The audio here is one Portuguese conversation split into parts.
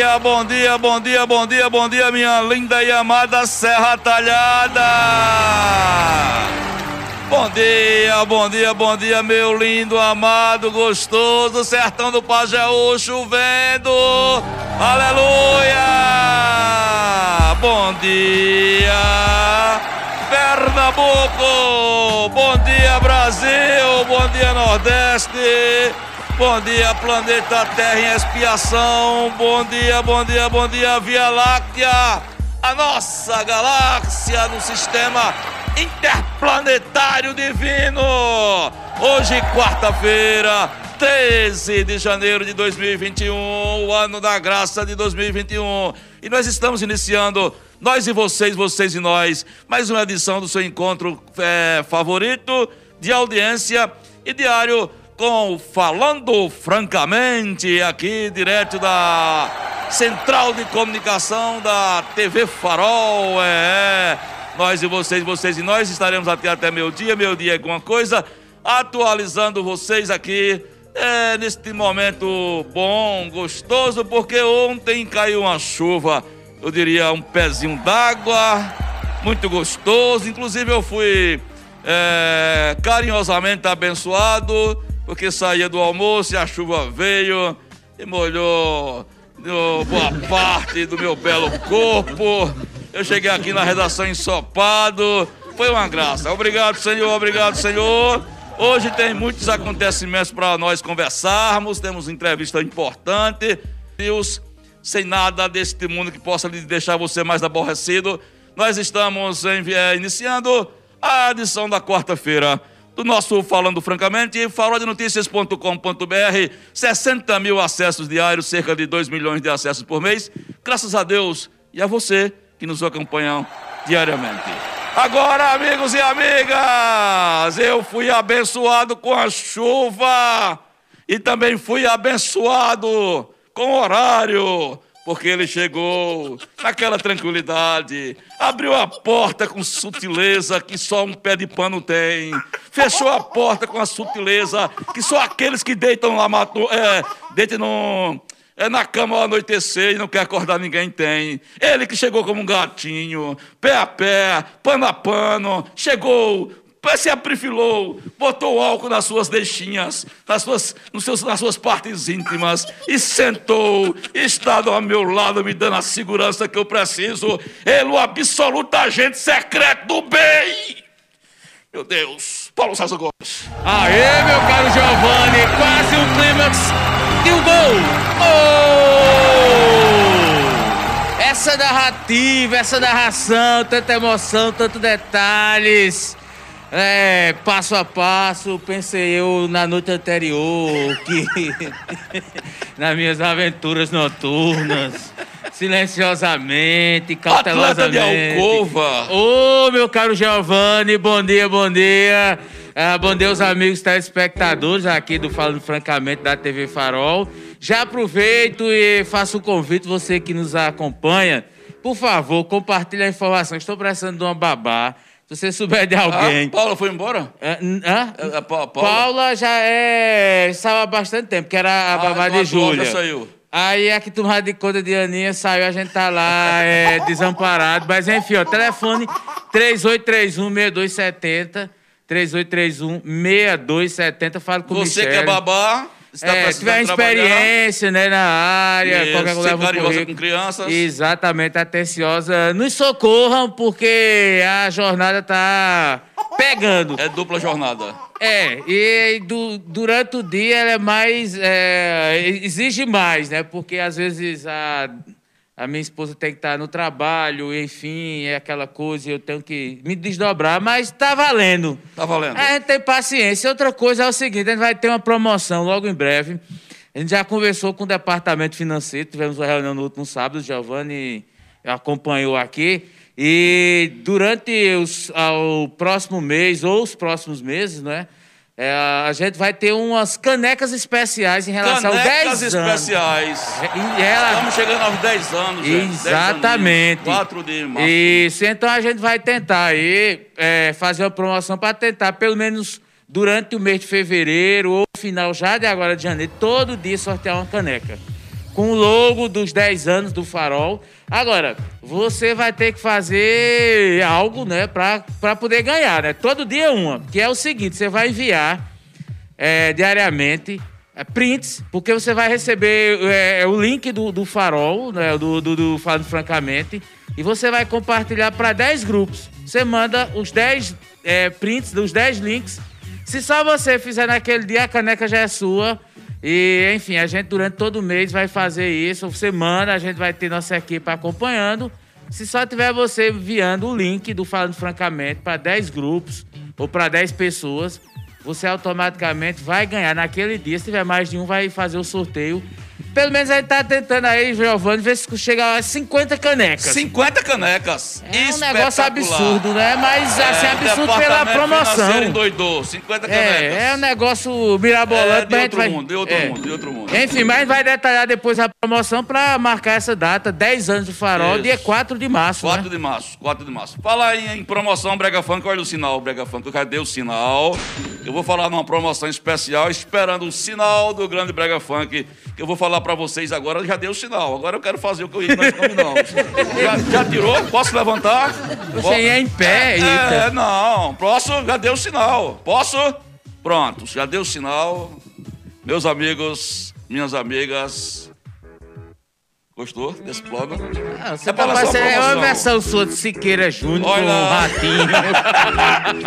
Dia, bom dia, bom dia, bom dia, bom dia, minha linda e amada Serra Talhada! Bom dia, bom dia, bom dia, meu lindo, amado, gostoso sertão do Pajeú chovendo! Aleluia! Bom dia! Pernambuco! Bom dia, Brasil! Bom dia, Nordeste! Bom dia, planeta Terra em expiação! Bom dia, bom dia, bom dia, Via Láctea! A nossa galáxia no sistema interplanetário divino! Hoje, quarta-feira, 13 de janeiro de 2021, o ano da graça de 2021. E nós estamos iniciando nós e vocês, vocês e nós. Mais uma edição do seu encontro é, favorito de audiência e diário com Falando Francamente, aqui direto da Central de Comunicação da TV Farol. É, nós e vocês, vocês e nós estaremos até até meio dia, meio dia alguma coisa, atualizando vocês aqui é, neste momento bom, gostoso, porque ontem caiu uma chuva. Eu diria, um pezinho d'água, muito gostoso. Inclusive, eu fui é, carinhosamente abençoado, porque saía do almoço e a chuva veio e molhou boa parte do meu belo corpo. Eu cheguei aqui na redação ensopado. Foi uma graça. Obrigado, Senhor. Obrigado, Senhor. Hoje tem muitos acontecimentos para nós conversarmos. Temos entrevista importante. Deus sem nada deste mundo que possa lhe deixar você mais aborrecido. Nós estamos é, iniciando a edição da quarta-feira do nosso Falando Francamente, farodenoticias.com.br, 60 mil acessos diários, cerca de 2 milhões de acessos por mês, graças a Deus e a você que nos acompanham diariamente. Agora, amigos e amigas, eu fui abençoado com a chuva e também fui abençoado com horário, porque ele chegou naquela tranquilidade, abriu a porta com sutileza que só um pé de pano tem, fechou a porta com a sutileza que só aqueles que deitam lá, é, deitam no, é na cama ao anoitecer e não quer acordar ninguém tem. Ele que chegou como um gatinho, pé a pé, pano a pano, chegou se aprifilou, botou álcool nas suas deixinhas, nas suas, nos seus, nas suas partes íntimas e sentou, está ao meu lado, me dando a segurança que eu preciso. Ele, o absoluto agente secreto do bem. Meu Deus, Paulo César Gomes. Aê, meu caro Giovanni, quase um clímax de um gol. Oh! Essa narrativa, essa narração, tanta emoção, tantos detalhes. É, passo a passo, pensei eu na noite anterior, que nas minhas aventuras noturnas, silenciosamente, cautelosamente. Atlanta de Alcova. Ô, oh, meu caro Giovanni, bom dia, bom dia. Ah, bom dia aos amigos telespectadores aqui do Falando Francamente da TV Farol. Já aproveito e faço o um convite, você que nos acompanha, por favor, compartilhe a informação. Estou precisando de uma babá se você souber de alguém. Ah, Paula foi embora? É, hã? É, é, Paula? Paula já é. estava há bastante tempo, que era a ah, babá de Júlia. já saiu. Aí a que tomava de conta de Aninha saiu, a gente tá lá é, desamparado. Mas enfim, ó, telefone 3831-6270. 3831-6270. Fala com Você que é babá. É, tiver experiência né, na área, Isso, qualquer coisa. carinhosa com crianças. Exatamente, atenciosa. Nos socorram, porque a jornada tá pegando. É dupla jornada. É, e du, durante o dia ela é mais. É, exige mais, né? Porque às vezes a a minha esposa tem que estar no trabalho, enfim, é aquela coisa, eu tenho que me desdobrar, mas está valendo. Está valendo. A gente tem paciência. Outra coisa é o seguinte: a gente vai ter uma promoção logo em breve. A gente já conversou com o departamento financeiro, tivemos uma reunião no último sábado, Giovanni acompanhou aqui. E durante os, o próximo mês ou os próximos meses, né? É, a gente vai ter umas canecas especiais em relação canecas aos 10 anos. especiais. E ela... Estamos chegando aos 10 anos. Exatamente. 4 de março. Isso, então a gente vai tentar aí é, fazer uma promoção para tentar, pelo menos durante o mês de fevereiro ou final já de agora de janeiro, todo dia sortear uma caneca. Com o logo dos 10 anos do farol. Agora, você vai ter que fazer algo, né, para poder ganhar, né? Todo dia uma, que é o seguinte, você vai enviar é, diariamente é, prints, porque você vai receber é, o link do, do farol, né, do, do, do Falando Francamente, e você vai compartilhar para 10 grupos. Você manda os 10 é, prints dos 10 links. Se só você fizer naquele dia, a caneca já é sua. E, enfim, a gente durante todo mês vai fazer isso. Semana a gente vai ter nossa equipe acompanhando. Se só tiver você enviando o link do Falando Francamente para 10 grupos ou para 10 pessoas, você automaticamente vai ganhar naquele dia. Se tiver mais de um, vai fazer o sorteio pelo menos a gente tá tentando aí, Giovanni, ver se chega a 50 canecas. 50 canecas. É um negócio absurdo, né? Mas é, assim, absurdo pela promoção. Endoidou, 50 canecas. É, é um negócio mirabolante. É, de outro vai... mundo, de outro é. mundo, de outro mundo. Enfim, mas vai detalhar depois a promoção pra marcar essa data, 10 anos do farol, Isso. dia 4 de março. 4 né? de março, 4 de março. Fala em, em promoção Brega Funk, olha o sinal, Brega Funk, cadê o sinal? Eu vou falar numa promoção especial, esperando o sinal do grande Brega Funk, que eu vou falar pra vocês agora, já deu o sinal. Agora eu quero fazer o que eu ia nós combinamos. já, já tirou? Posso levantar? Você ia em pé, é, é, não. Posso? Já deu o sinal. Posso? Pronto, já deu o sinal. Meus amigos, minhas amigas, Gostou desse plano? Ah, você é, tá ser, é uma versão sua de Siqueira Júnior com um ratinho.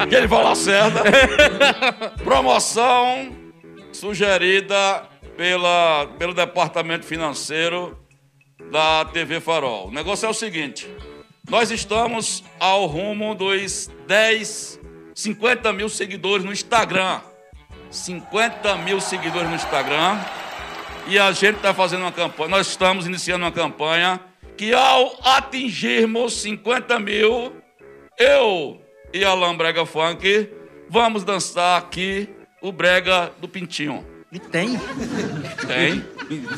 que ele fala certo. Promoção sugerida pela, pelo departamento financeiro da TV Farol. O negócio é o seguinte: nós estamos ao rumo dos 10, 50 mil seguidores no Instagram. 50 mil seguidores no Instagram. E a gente está fazendo uma campanha, nós estamos iniciando uma campanha que ao atingirmos 50 mil, eu e Alan Brega Funk vamos dançar aqui o Brega do Pintinho. E tem? Tem.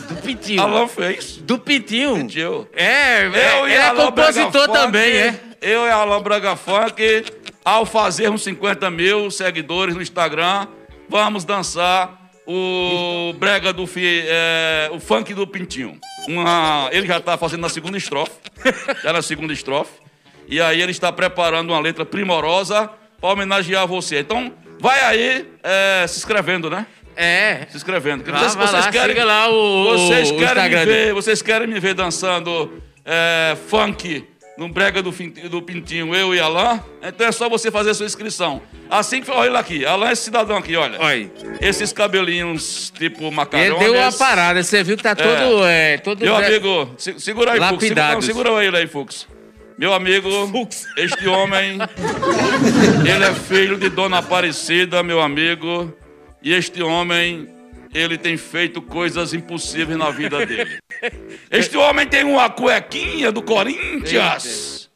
Do Pintinho. Alan fez. Do Pintinho? Pintinho. É, eu é, é compositor também, é. Eu e Alan Braga Funk, ao fazermos 50 mil seguidores no Instagram, vamos dançar o brega do é, o funk do Pintinho. Uma, ele já está fazendo na segunda estrofe, já na segunda estrofe, e aí ele está preparando uma letra primorosa para homenagear você. Então, vai aí é, se inscrevendo, né? É. Se inscrevendo. Vá, vocês, vocês lá, querem, lá o, vocês o querem me ver, vocês querem me ver dançando é, funk no brega do, do Pintinho, eu e Alain? Então é só você fazer a sua inscrição. Assim que olha aqui, Alain é esse cidadão aqui, olha. Oi. Esses cabelinhos tipo macarrões. Ele deu uma parada, você viu que tá todo. É. É, todo Meu amigo, segura aí, Fux. Segura, segura ele aí, Fux. Meu amigo, Fux. este homem, ele é filho de Dona Aparecida, meu amigo. E este homem, ele tem feito coisas impossíveis na vida dele. Este homem tem uma cuequinha do Corinthians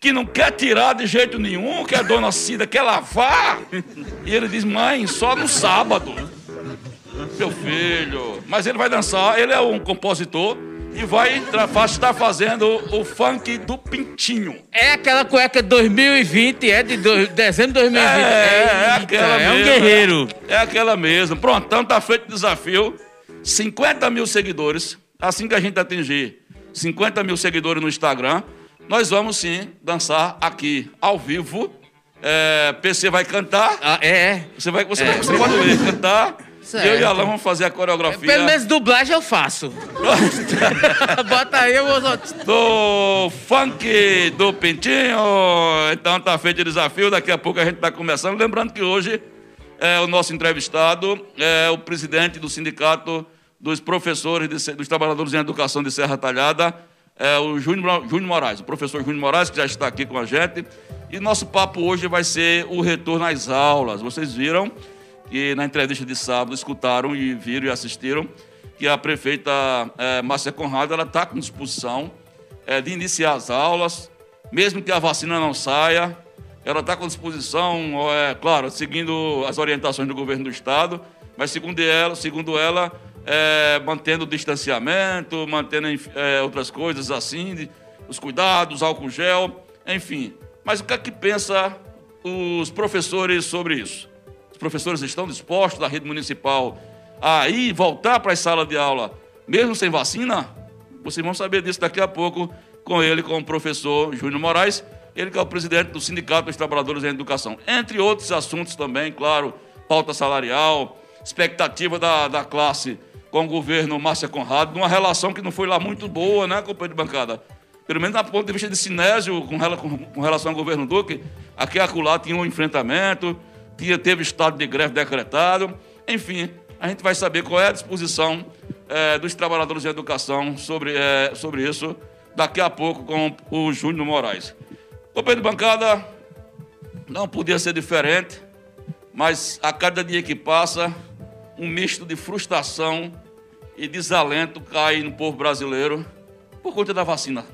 que não quer tirar de jeito nenhum, que a dona Cida quer lavar. E ele diz: mãe, só no sábado. Meu filho. Mas ele vai dançar, ele é um compositor e vai estar fazendo o funk do Pintinho. É aquela cueca 2020, é de do, dezembro de 2020. É, é, é aquela é mesmo. um guerreiro. É, é aquela mesmo. Pronto, então tá feito o desafio. 50 mil seguidores, assim que a gente atingir 50 mil seguidores no Instagram, nós vamos sim dançar aqui, ao vivo. É, PC vai cantar. Ah, é? Você, vai, você, é. vai, você pode ver, cantar. Certo. Eu e Alan vamos fazer a coreografia. Pelo menos dublagem eu faço. Bota aí, eu vou. Do funk do Pintinho. Então tá feito o desafio. Daqui a pouco a gente tá começando. Lembrando que hoje é, o nosso entrevistado é o presidente do Sindicato dos Professores, de, dos Trabalhadores em Educação de Serra Talhada, é o Júnior, Júnior Moraes, o professor Júnior Moraes, que já está aqui com a gente. E nosso papo hoje vai ser o retorno às aulas. Vocês viram que na entrevista de sábado escutaram e viram e assistiram que a prefeita é, Márcia Conrado ela está com disposição é, de iniciar as aulas, mesmo que a vacina não saia, ela está com disposição, é, claro, seguindo as orientações do governo do estado, mas segundo ela, segundo ela é, mantendo o distanciamento, mantendo é, outras coisas assim, de, os cuidados, álcool gel, enfim. Mas o que é que pensa os professores sobre isso? Os professores estão dispostos da rede municipal a ir voltar para as salas de aula, mesmo sem vacina? Vocês vão saber disso daqui a pouco com ele, com o professor Júnior Moraes, ele que é o presidente do Sindicato dos Trabalhadores em Educação. Entre outros assuntos também, claro, pauta salarial, expectativa da, da classe com o governo Márcia Conrado, numa relação que não foi lá muito boa, né, companheiro de bancada? Pelo menos do ponto de vista de Sinésio, com, com relação ao governo Duque, aqui e acolá tinha um enfrentamento, tinha, teve estado de greve decretado, enfim, a gente vai saber qual é a disposição é, dos trabalhadores de educação sobre, é, sobre isso daqui a pouco com o Júnior Moraes. Companheiro de bancada, não podia ser diferente, mas a cada dia que passa, um misto de frustração e desalento cai no povo brasileiro por conta da vacina.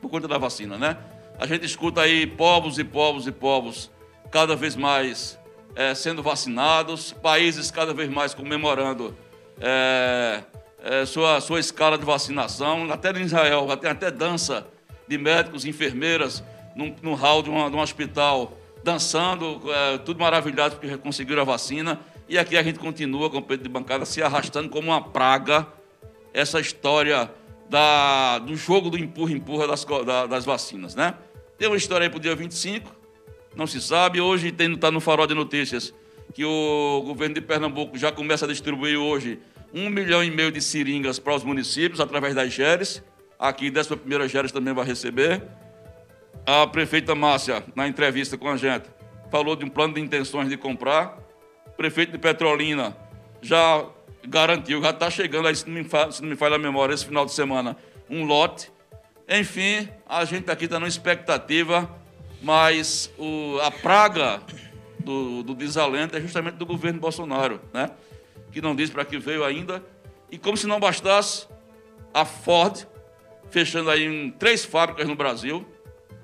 Por conta da vacina, né? A gente escuta aí povos e povos e povos cada vez mais é, sendo vacinados, países cada vez mais comemorando é, é, sua, sua escala de vacinação. Até em Israel, tem até dança de médicos, enfermeiras num, num hall de, uma, de um hospital, dançando, é, tudo maravilhado porque conseguiram a vacina. E aqui a gente continua com o Pedro de bancada se arrastando como uma praga essa história da, do jogo do empurra-empurra das, da, das vacinas, né? Tem uma história aí para o dia 25, não se sabe. Hoje está no farol de notícias que o governo de Pernambuco já começa a distribuir hoje um milhão e meio de seringas para os municípios através das GERES. Aqui, 11 primeira GERES também vai receber. A prefeita Márcia, na entrevista com a gente, falou de um plano de intenções de comprar. O prefeito de Petrolina já garantiu, já está chegando, aí, se não, me falha, se não me falha a memória, esse final de semana, um lote. Enfim, a gente aqui está numa expectativa, mas o, a praga do, do desalento é justamente do governo Bolsonaro, né? que não diz para que veio ainda. E como se não bastasse, a Ford, fechando aí em três fábricas no Brasil,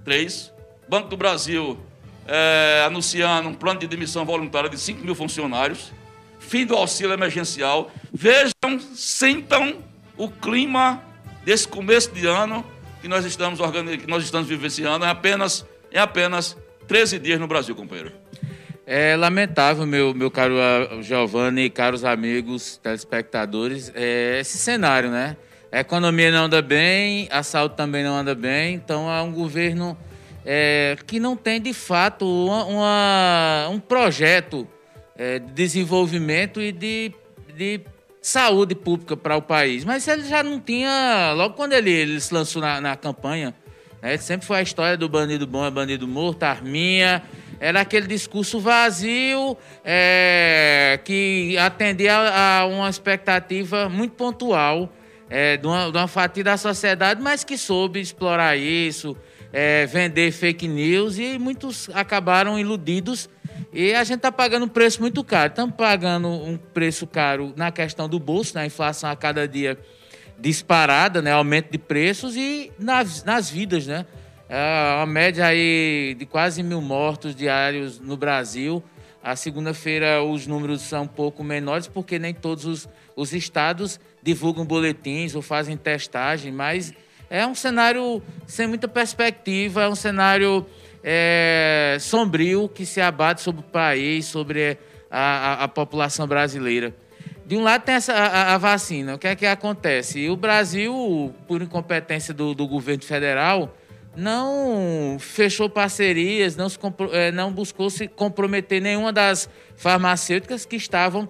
Três, Banco do Brasil é, anunciando um plano de demissão voluntária de 5 mil funcionários. Fim do auxílio emergencial. Vejam, sintam o clima desse começo de ano que nós estamos, que nós estamos vivenciando. É apenas, é apenas 13 dias no Brasil, companheiro. É lamentável, meu, meu caro ah, Giovanni caros amigos telespectadores, é esse cenário, né? A economia não anda bem, a saúde também não anda bem, então é um governo é, que não tem de fato uma, uma, um projeto é, de desenvolvimento e de, de saúde pública para o país. Mas ele já não tinha, logo quando ele, ele se lançou na, na campanha, né, sempre foi a história do bandido bom é bandido morto, arminha. Era aquele discurso vazio é, que atendia a, uma expectativa muito pontual é, de, uma, de, uma, fatia da sociedade, mas que soube explorar isso, é, vender fake news e muitos acabaram iludidos. E a gente está pagando um preço muito caro. Estamos pagando um preço caro na questão do bolso, na inflação a cada dia disparada, né? aumento de preços e nas, nas vidas, né? É uma média aí de quase mil mortos diários no Brasil. A segunda-feira os números são um pouco menores, porque nem todos os, os estados divulgam boletins ou fazem testagem, mas é um cenário sem muita perspectiva, é um cenário é, sombrio que se abate sobre o país, sobre a, a, a população brasileira. De um lado tem essa, a, a, vacina. O que é que acontece? O Brasil, por incompetência do, do governo federal, não fechou parcerias, não, se, é, não buscou se comprometer nenhuma das farmacêuticas que estavam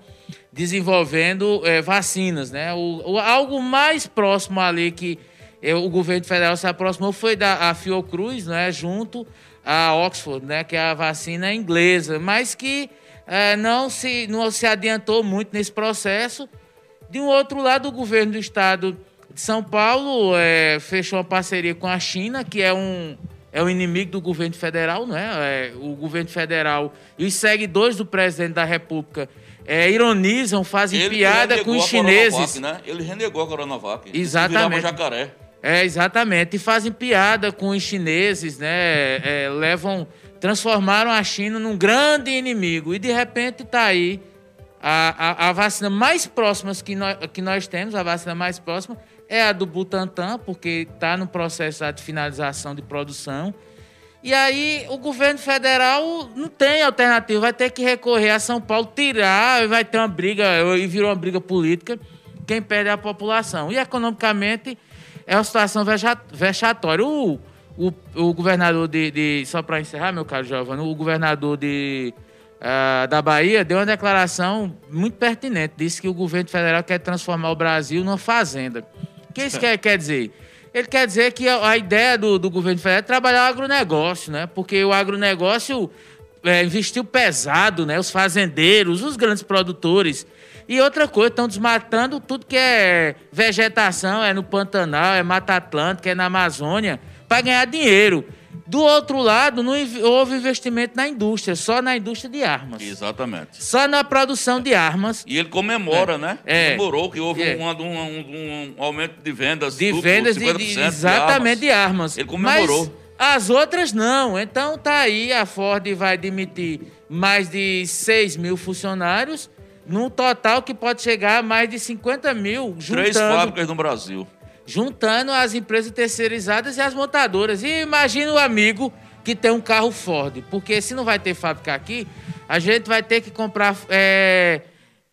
desenvolvendo é, vacinas, né? O, o, algo mais próximo ali que é, o governo federal se aproximou foi da a Fiocruz, né? Junto a Oxford, né? Que é a vacina inglesa, mas que é, não se não se adiantou muito nesse processo. De um outro lado, o governo do estado de São Paulo é, fechou uma parceria com a China, que é um é o inimigo do governo federal, não é? é o governo federal e os seguidores do presidente da República é, ironizam, fazem Ele piada com os chineses. Né? Ele renegou a Coronavac. Exatamente. jacaré. É, exatamente. E fazem piada com os chineses, né? É, levam, transformaram a China num grande inimigo. E de repente está aí a, a, a, vacina mais próxima que nós, que nós temos, a vacina mais próxima, é a do Butantan, porque está no processo de finalização de produção. E aí o governo federal não tem alternativa, vai ter que recorrer a São Paulo, tirar, vai ter uma briga, e virou uma briga política, quem perde é a população. E economicamente é uma situação vexatória. O, o, o governador de, de Só para encerrar, meu caro Giovanni, o governador de, uh, da Bahia deu uma declaração muito pertinente. Disse que o governo federal quer transformar o Brasil numa fazenda. O que isso quer, quer dizer? Ele quer dizer que a, a ideia do, do, governo federal é trabalhar o agronegócio, né? Porque o agronegócio é, investiu pesado, né? Os fazendeiros, os grandes produtores e outra coisa, estão desmatando tudo que é vegetação, é no Pantanal, é Mata Atlântica, é na Amazônia, para ganhar dinheiro. Do outro lado, não houve investimento na indústria, só na indústria de armas. Exatamente. Só na produção de armas. E ele comemora, é. né? É. Comemorou que houve é. um, um, um, aumento de vendas. De duplo, vendas de, de, exatamente de armas. de armas. Ele comemorou. Mas as outras não. Então tá aí, a Ford vai demitir mais de 6 mil funcionários num total que pode chegar a mais de 50 mil. Juntando, Três fábricas no Brasil. Juntando as empresas terceirizadas e as montadoras. E imagina o amigo que tem um carro Ford, porque se não vai ter fábrica aqui, a gente vai ter que comprar é,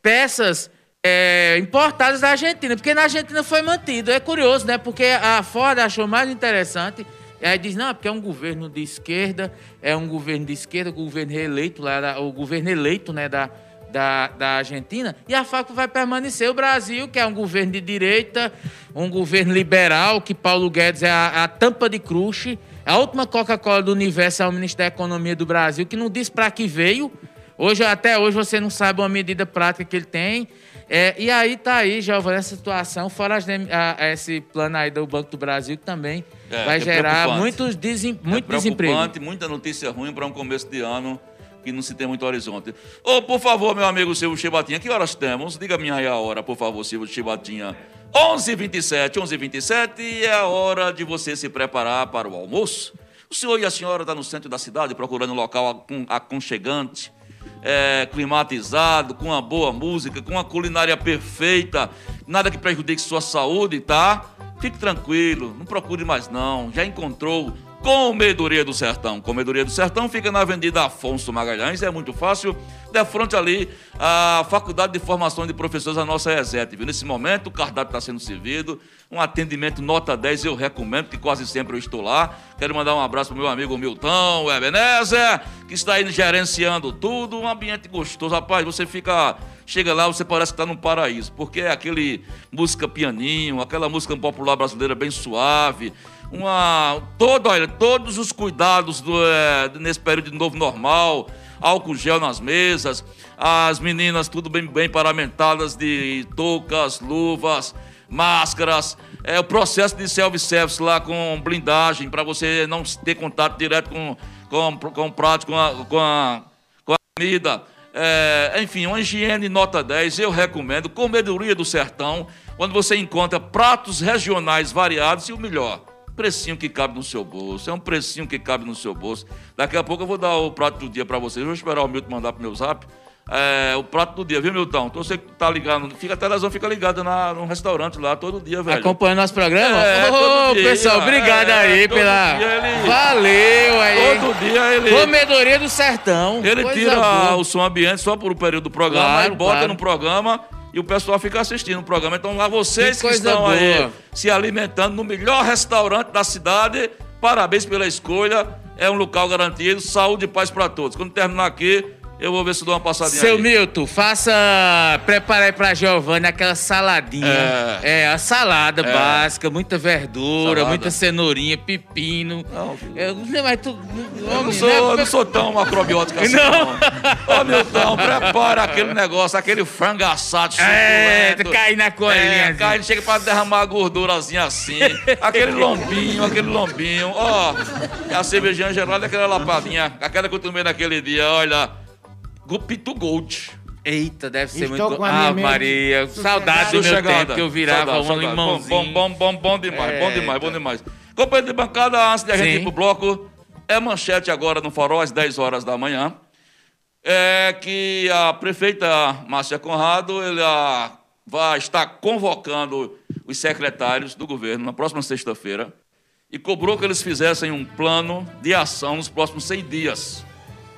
peças é, importadas da Argentina, porque na Argentina foi mantido. É curioso, né? Porque a Ford achou mais interessante. E aí diz, não, porque é um governo de esquerda, é um governo de esquerda, governo reeleito, lá, o governo eleito né, da, da, da Argentina, e a FACO vai permanecer. O Brasil, que é um governo de direita, um governo liberal, que Paulo Guedes é a, a tampa de crush, a última Coca-Cola do universo é o ministro da Economia do Brasil, que não diz para que veio. Hoje, até hoje, você não sabe uma medida prática que ele tem. É, e aí tá aí, Giovanni, essa situação, fora as, a, esse plano aí do Banco do Brasil, que também é, vai é gerar muitos desem, muito é desemprego. muita notícia ruim para um começo de ano que não se tem muito horizonte. Ô, oh, por favor, meu amigo Silvio Chibatinha, que horas temos? Diga-me aí a hora, por favor, Silvio Chibatinha. 11h27, 11h27 é a hora de você se preparar para o almoço. O senhor e a senhora estão tá no centro da cidade procurando um local aconchegante, é, climatizado, com uma boa música, com uma culinária perfeita, nada que prejudique sua saúde, tá? Fique tranquilo, não procure mais não. Já encontrou Comedoria do Sertão. Comedoria do Sertão fica na Avenida Afonso Magalhães, é muito fácil, de frente ali a Faculdade de Formação de Professores da nossa ESET. Viu? Nesse momento o cardápio está sendo servido, um atendimento nota 10, eu recomendo, que quase sempre eu estou lá. Quero mandar um abraço para meu amigo Milton, o Ebenezer, que está aí gerenciando tudo, um ambiente gostoso. Rapaz, você fica chega lá, você parece que está num paraíso, porque é aquele música pianinho, aquela música popular brasileira bem suave, uma todo, olha, todos os cuidados do, é, nesse período de novo normal, álcool gel nas mesas, as meninas tudo bem, bem paramentadas de toucas, luvas, máscaras, é o processo de self-service lá com blindagem para você não ter contato direto com, com, com o prato, com a, com a, com a comida. É, enfim, uma higiene nota 10, eu recomendo. Comedoria do Sertão, onde você encontra pratos regionais variados e o melhor, precinho que cabe no seu bolso. É um precinho que cabe no seu bolso. Daqui a pouco eu vou dar o prato do dia para vocês. Vou esperar o Milton mandar pro meu zap. É, o prato do dia, viu, Milton? Então você que tá ligado, fica, a televisão fica ligada na, no restaurante lá todo dia, velho. Acompanhando nosso programa? É, Ô, dia, pessoal, obrigado é, aí pela. Ele... Valeu aí. Todo dia ele. Comedoria do Sertão. Ele tira boa. o som ambiente só por um período do programa, claro, aí bota claro. no programa e o pessoal fica assistindo o programa. Então, lá vocês que, que estão boa. aí se alimentando no melhor restaurante da cidade, parabéns pela escolha. É um local garantido, saúde e paz para todos. Quando terminar aqui, eu vou ver se dou uma passadinha Seu aí. Milton, faça. Prepara aí pra Giovanni aquela saladinha. É, é a salada é. básica, muita verdura, salada. muita cenourinha, pepino. Não, eu, mas tu, eu não, sou, né? eu não sou tão macrobiótico assim. Não. Ô, Milton, prepara aquele negócio, aquele frango assado. É, cai na coelhinha. É, cai, chega pra derramar a gordurazinha assim. aquele lombinho, aquele lombinho. Ó, a cervejinha gelada, aquela lapadinha, aquela que eu tomei naquele dia, olha. Gupito Gold. Eita, deve ser Estou muito. com a minha Ah, mente Maria, saudade do meu chegada. tempo que eu virava Saudade, um saudade. limãozinho. Bom, bom, bom, bom demais, bom demais, bom demais. Companheiro de bancada, antes de a gente Sim. ir pro bloco, é manchete agora no Farol, às 10 horas da manhã, é que a prefeita Márcia Conrado, ela vai estar convocando os secretários do governo na próxima sexta-feira e cobrou que eles fizessem um plano de ação nos próximos 100 dias.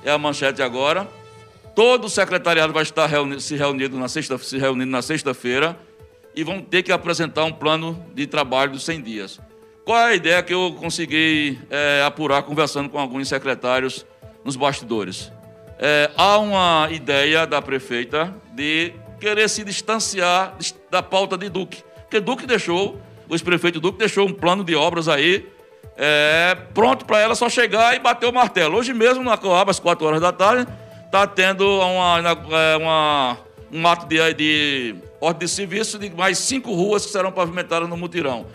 É a manchete agora. Todo o secretariado vai estar reuni- se reunido na sexta, se reunindo na sexta-feira e vão ter que apresentar um plano de trabalho dos 100 dias. Qual é a ideia que eu consegui eh, apurar conversando com alguns secretários nos bastidores? Eh, há uma ideia da prefeita de querer se distanciar dis- da pauta de Duque. Porque Duque deixou, o ex-prefeito Duque deixou um plano de obras aí é, pronto para ela só chegar e bater o martelo. Hoje mesmo, na Coab, às 4 horas da tarde, está tendo uma, é, uma- um ato de, de ordem de serviço de mais cinco ruas que serão pavimentadas no mutirão.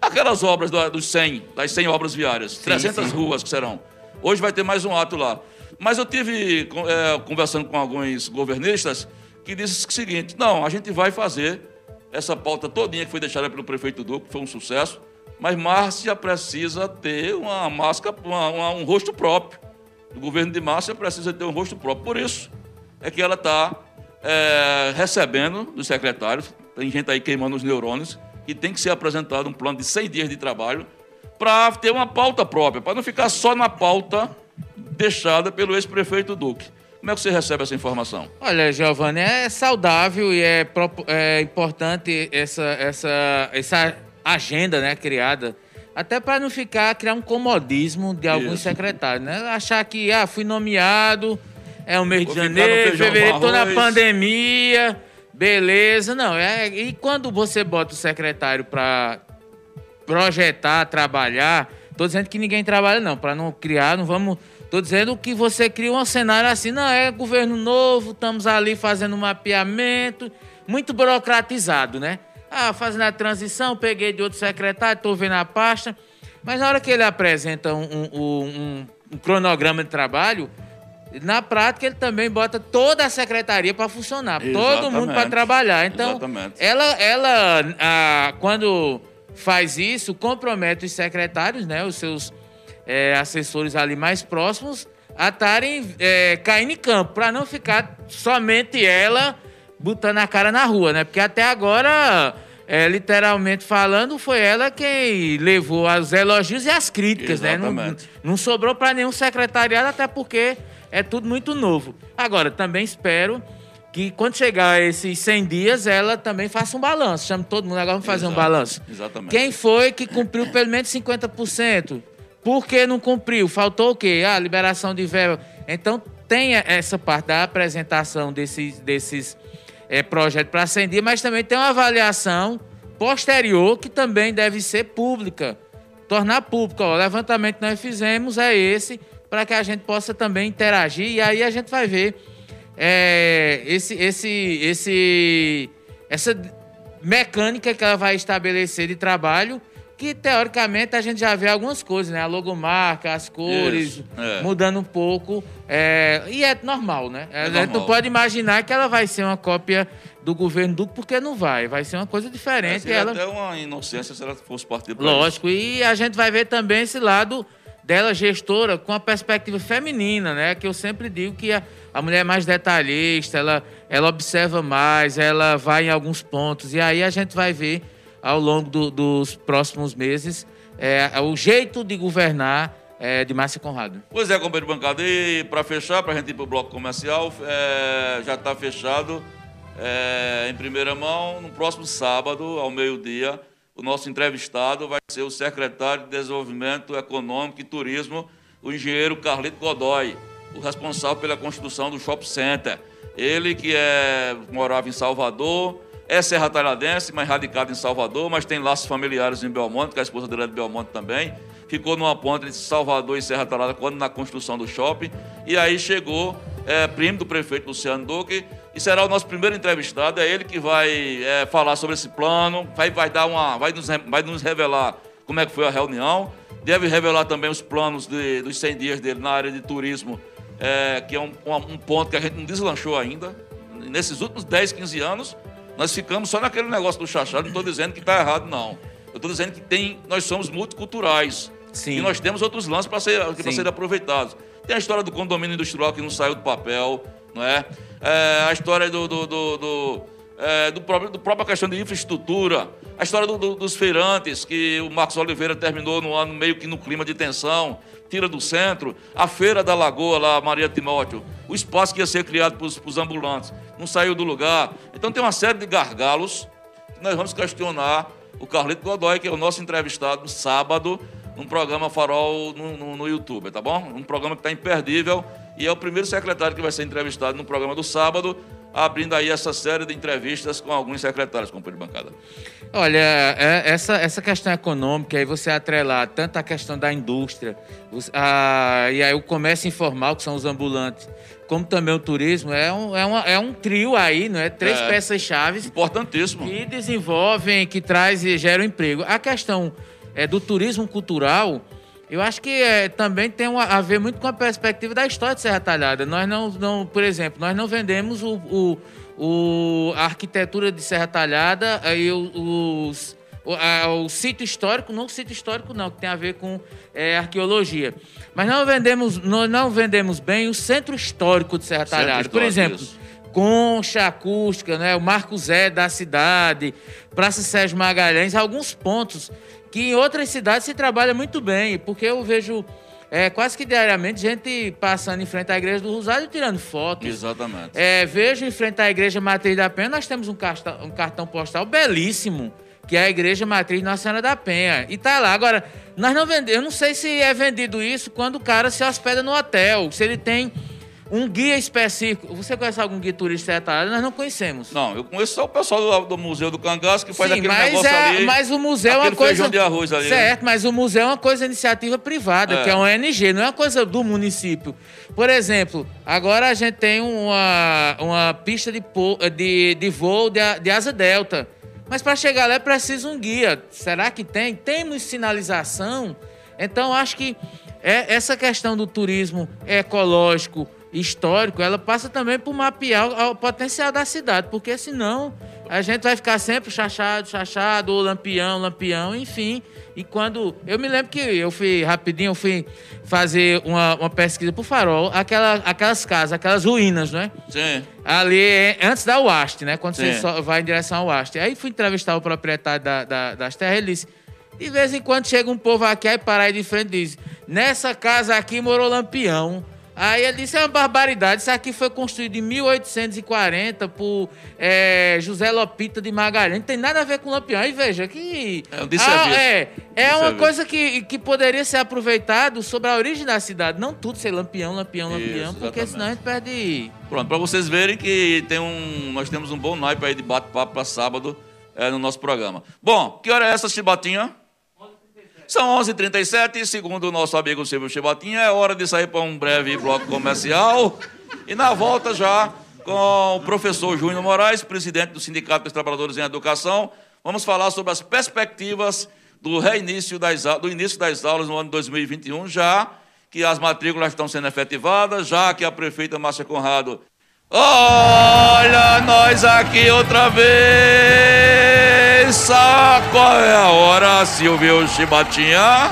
Aquelas obras do- dos 100, das 100 obras viárias, 300 ruas que serão. Hoje vai ter mais um ato lá. Mas eu tive é, conversando com alguns governistas que dizem o seguinte: não, a gente vai fazer essa pauta todinha que foi deixada pelo prefeito Duque, foi um sucesso, mas Márcia precisa ter uma máscara, uma- uma- um rosto próprio. O governo de Márcia precisa ter um rosto próprio. Por isso é que ela está recebendo dos secretários, tem gente aí queimando os neurônios, e tem que ser apresentado um plano de 100 dias de trabalho para ter uma pauta própria, para não ficar só na pauta deixada pelo ex-prefeito Duque. Como é que você recebe essa informação? Olha, Giovanni, é saudável e é, é importante essa, essa, essa agenda né, criada. Até para não ficar, criar um comodismo de alguns Isso. secretários, né? Achar que, ah, fui nomeado, é o mês Vou de janeiro, fevereiro, tô na pandemia, beleza. Não, é, e quando você bota o secretário para projetar, trabalhar. Tô dizendo que ninguém trabalha, não, para não criar, não vamos. Tô dizendo que você cria um cenário assim, não, é governo novo, estamos ali fazendo um mapeamento, muito burocratizado, né? Ah, fazendo a transição, peguei de outro secretário, estou vendo a pasta. Mas na hora que ele apresenta um, um- um- um cronograma de trabalho, na prática ele também bota toda a secretaria para funcionar, todo mundo para Exatamente. trabalhar. Então, Exatamente. ela, ela ah, quando faz isso, compromete os secretários, né, os seus eh, assessores ali mais próximos, a estarem eh, caindo em campo, para não ficar somente ela botando a cara na rua, né? Porque até agora, eh, literalmente falando, foi ela quem levou os elogios e as críticas, né? Não, Exatamente. não sobrou para nenhum secretariado, até porque é tudo muito novo. Agora, também espero que quando chegar esses 100 dias, ela também faça um balanço. Chame todo mundo, agora vamos fazer um Exato, balanço. exatamente. Quem foi que cumpriu pelo menos 50%? Por que não cumpriu? Faltou o quê? Ah, liberação de verba. Então, tem essa parte da apresentação desses, desses eh, projetos para 100 dias, mas também tem uma avaliação posterior que também deve ser pública. Tornar pública. O levantamento que nós fizemos é esse, para que a gente possa também interagir e aí a gente vai ver é, esse, esse, esse, essa mecânica que ela vai estabelecer de trabalho, que teoricamente a gente já vê algumas coisas, né? A logomarca, as cores, Isso, é. mudando um pouco. é, e é normal, né? a gente não pode imaginar que ela vai ser uma cópia do governo Duque, porque não vai. Vai ser uma coisa diferente. Seria ela... até uma inocência se ela fosse partir para Lógico, e a gente vai ver também esse lado dela gestora com a perspectiva feminina, né? Que eu sempre digo que a, a mulher é mais detalhista, ela, ela observa mais, ela vai em alguns pontos. E aí a gente vai ver ao longo do- dos próximos meses é, o jeito de governar é, de Márcia Conrado. Pois é, companheiro de bancada. E para fechar, para a gente ir para o bloco comercial, é, já está fechado é, em primeira mão. No próximo sábado, ao meio-dia, o nosso entrevistado vai ser o secretário de Desenvolvimento Econômico e Turismo, o engenheiro Carlito Godoy, o responsável pela construção do Shopping Center. Ele que é, morava em Salvador, é serra talhadense, mas radicado em Salvador, mas tem laços familiares em Belmonte, que a esposa dele é de Belmonte também. Ficou numa ponte entre Salvador e Serra Talhada quando na construção do shopping. E aí chegou, é, primo do prefeito Luciano Duque, e será o nosso primeiro entrevistado. É ele que vai é, falar sobre esse plano, vai, vai, dar uma, vai, nos, vai nos revelar como é que foi a reunião. Deve revelar também os planos de- dos 100 dias dele na área de turismo, é, que é um- um ponto que a gente não deslanchou ainda. nesses últimos 10, 15 anos, nós ficamos só naquele negócio do chachado. Não estou dizendo que está errado, não. Eu estou dizendo que tem, nós somos multiculturais. Sim. E nós temos outros lances para ser, serem aproveitados. Tem a história do condomínio industrial que não saiu do papel, não é? é a história do, do, do, do é, do, próprio, do própria questão de infraestrutura, a história do, do, dos feirantes, que o Marcos Oliveira terminou no ano meio que no clima de tensão, tira do centro, a feira da Lagoa, lá, Maria Timóteo, o espaço que ia ser criado para os ambulantes, não saiu do lugar. Então tem uma série de gargalos que nós vamos questionar o Carlito Godoy, que é o nosso entrevistado, sábado, num programa Farol no, no, no YouTube, tá bom? Um programa que está imperdível e é o primeiro secretário que vai ser entrevistado no programa do sábado abrindo aí essa série de entrevistas com alguns secretários, companheiro de bancada. Olha, é, essa, essa questão econômica, aí você atrelar tanto a questão da indústria, a, e aí o comércio informal, que são os ambulantes, como também o turismo, é um, é uma, é um trio aí, não é? Três é, peças-chave. Importantíssimo. Que desenvolvem, que traz e geram emprego. A questão é, do turismo cultural eu acho que é, também tem uma, a ver muito com a perspectiva da história de Serra Talhada. Nós não, não por exemplo, nós não vendemos o, o, o a arquitetura de Serra Talhada e os, o, a, o, sítio histórico, não o sítio histórico não, que tem a ver com é, arqueologia. Mas não vendemos, nós não vendemos bem o centro histórico de Serra Talhada. Por exemplo, isso. concha acústica, né, o Marco Zé da cidade, Praça Sérgio Magalhães, alguns pontos que em outras cidades se trabalha muito bem, porque eu vejo é, quase que diariamente gente passando em frente à igreja do Rosário tirando fotos. Exatamente. É, vejo em frente à igreja Matriz da Penha, nós temos um cartão, um cartão postal belíssimo, que é a igreja Matriz Nossa Senhora da Penha. E tá lá. Agora, nós não vendemos, eu não sei se é vendido isso quando o cara se hospeda no hotel, se ele tem um guia específico. Você conhece algum guia turista detalhado? Nós não conhecemos. Não, eu conheço só o pessoal do, do Museu do Cangaço que faz Sim, aquele mas negócio é, ali. Mas o museu é uma coisa. feijão de arroz ali. Né? Certo, mas o museu é uma coisa iniciativa privada, é. que é uma ONG, não é uma coisa do município. Por exemplo, agora a gente tem uma, uma pista de, de, de voo de, de asa delta. Mas para chegar lá é preciso um guia. Será que tem? Temos sinalização? Então, acho que é, essa questão do turismo ecológico histórico, ela passa também por mapear o, potencial da cidade, porque senão a gente vai ficar sempre chachado, chachado, ou lampião, lampião, enfim. E quando. Eu me lembro que eu fui rapidinho, eu fui fazer uma, uma pesquisa pro farol, aquela, aquelas casas, aquelas ruínas, né? Sim. Ali antes da UAST, né? Quando Sim. você vai em direção ao UAST. Aí fui entrevistar o proprietário da, da, das terras, ele disse. De vez em quando chega um povo aqui, aí para aí de frente e diz: Nessa casa aqui morou lampião. Aí ele disse: é uma barbaridade. Isso aqui foi construído em 1840 por é, José Lopita de Magalhães. Não tem nada a ver com Lampião. Aí veja que. É, um ah, é, é uma coisa que, que poderia ser aproveitado sobre a origem da cidade. Não tudo ser Lampião, Lampião, Isso, Lampião, exatamente. porque senão a gente perde. Pronto, para vocês verem que tem um, nós temos um bom naipe aí de bate-papo para sábado é, no nosso programa. Bom, que hora é essa, Chibatinha? São 11h37, segundo o nosso amigo Silvio Chibatinha, é hora de sair para um breve bloco comercial. E na volta já com o professor Júnior Moraes, presidente do Sindicato dos Trabalhadores em Educação, vamos falar sobre as perspectivas do reinício das, do início das aulas no ano 2021, já que as matrículas estão sendo efetivadas, já que a prefeita Márcia Conrado Olha nós aqui outra vez! Sabe qual é a hora, Silvio Chibatinha?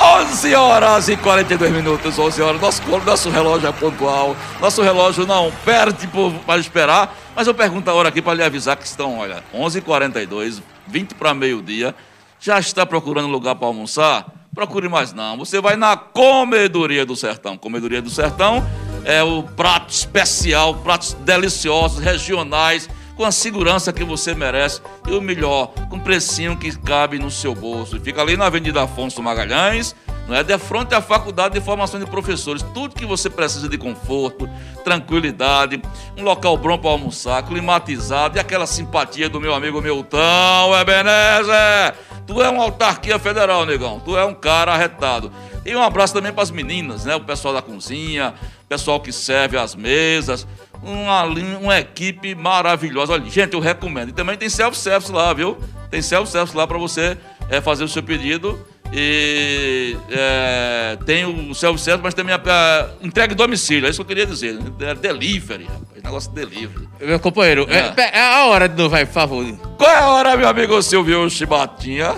11 horas e 42 minutos, 11 horas. Nosso, nosso relógio é pontual, nosso relógio não perde para esperar. Mas eu pergunto a hora aqui para lhe avisar que estão, olha, 11h42, 20 para meio-dia. Já está procurando lugar para almoçar? Procure mais não. Você vai na Comedoria do Sertão. Comedoria do Sertão é o prato especial, pratos deliciosos, regionais, com a segurança que você merece e o melhor, com precinho que cabe no seu bolso. Fica ali na Avenida Afonso Magalhães, não é? De frente à Faculdade de Formação de Professores. Tudo que você precisa de conforto, tranquilidade, um local bom para almoçar, climatizado e aquela simpatia do meu amigo Milton, Ebenezer. Tu é uma autarquia federal, negão. Tu é um cara arretado. E um abraço também para as meninas, né? O pessoal da cozinha, pessoal que serve as mesas, uma, uma equipe maravilhosa. Olha, gente, eu recomendo. E também tem self-service lá, viu? Tem self-service lá para você é, fazer o seu pedido E é, tem o self-service, mas também a, a entrega em domicílio. É isso que eu queria dizer. É delivery, rapaz. Negócio de delivery. Meu companheiro, é. É, é a hora novo, vai, por favor. Qual é a hora, meu amigo Silvio Chibatinha?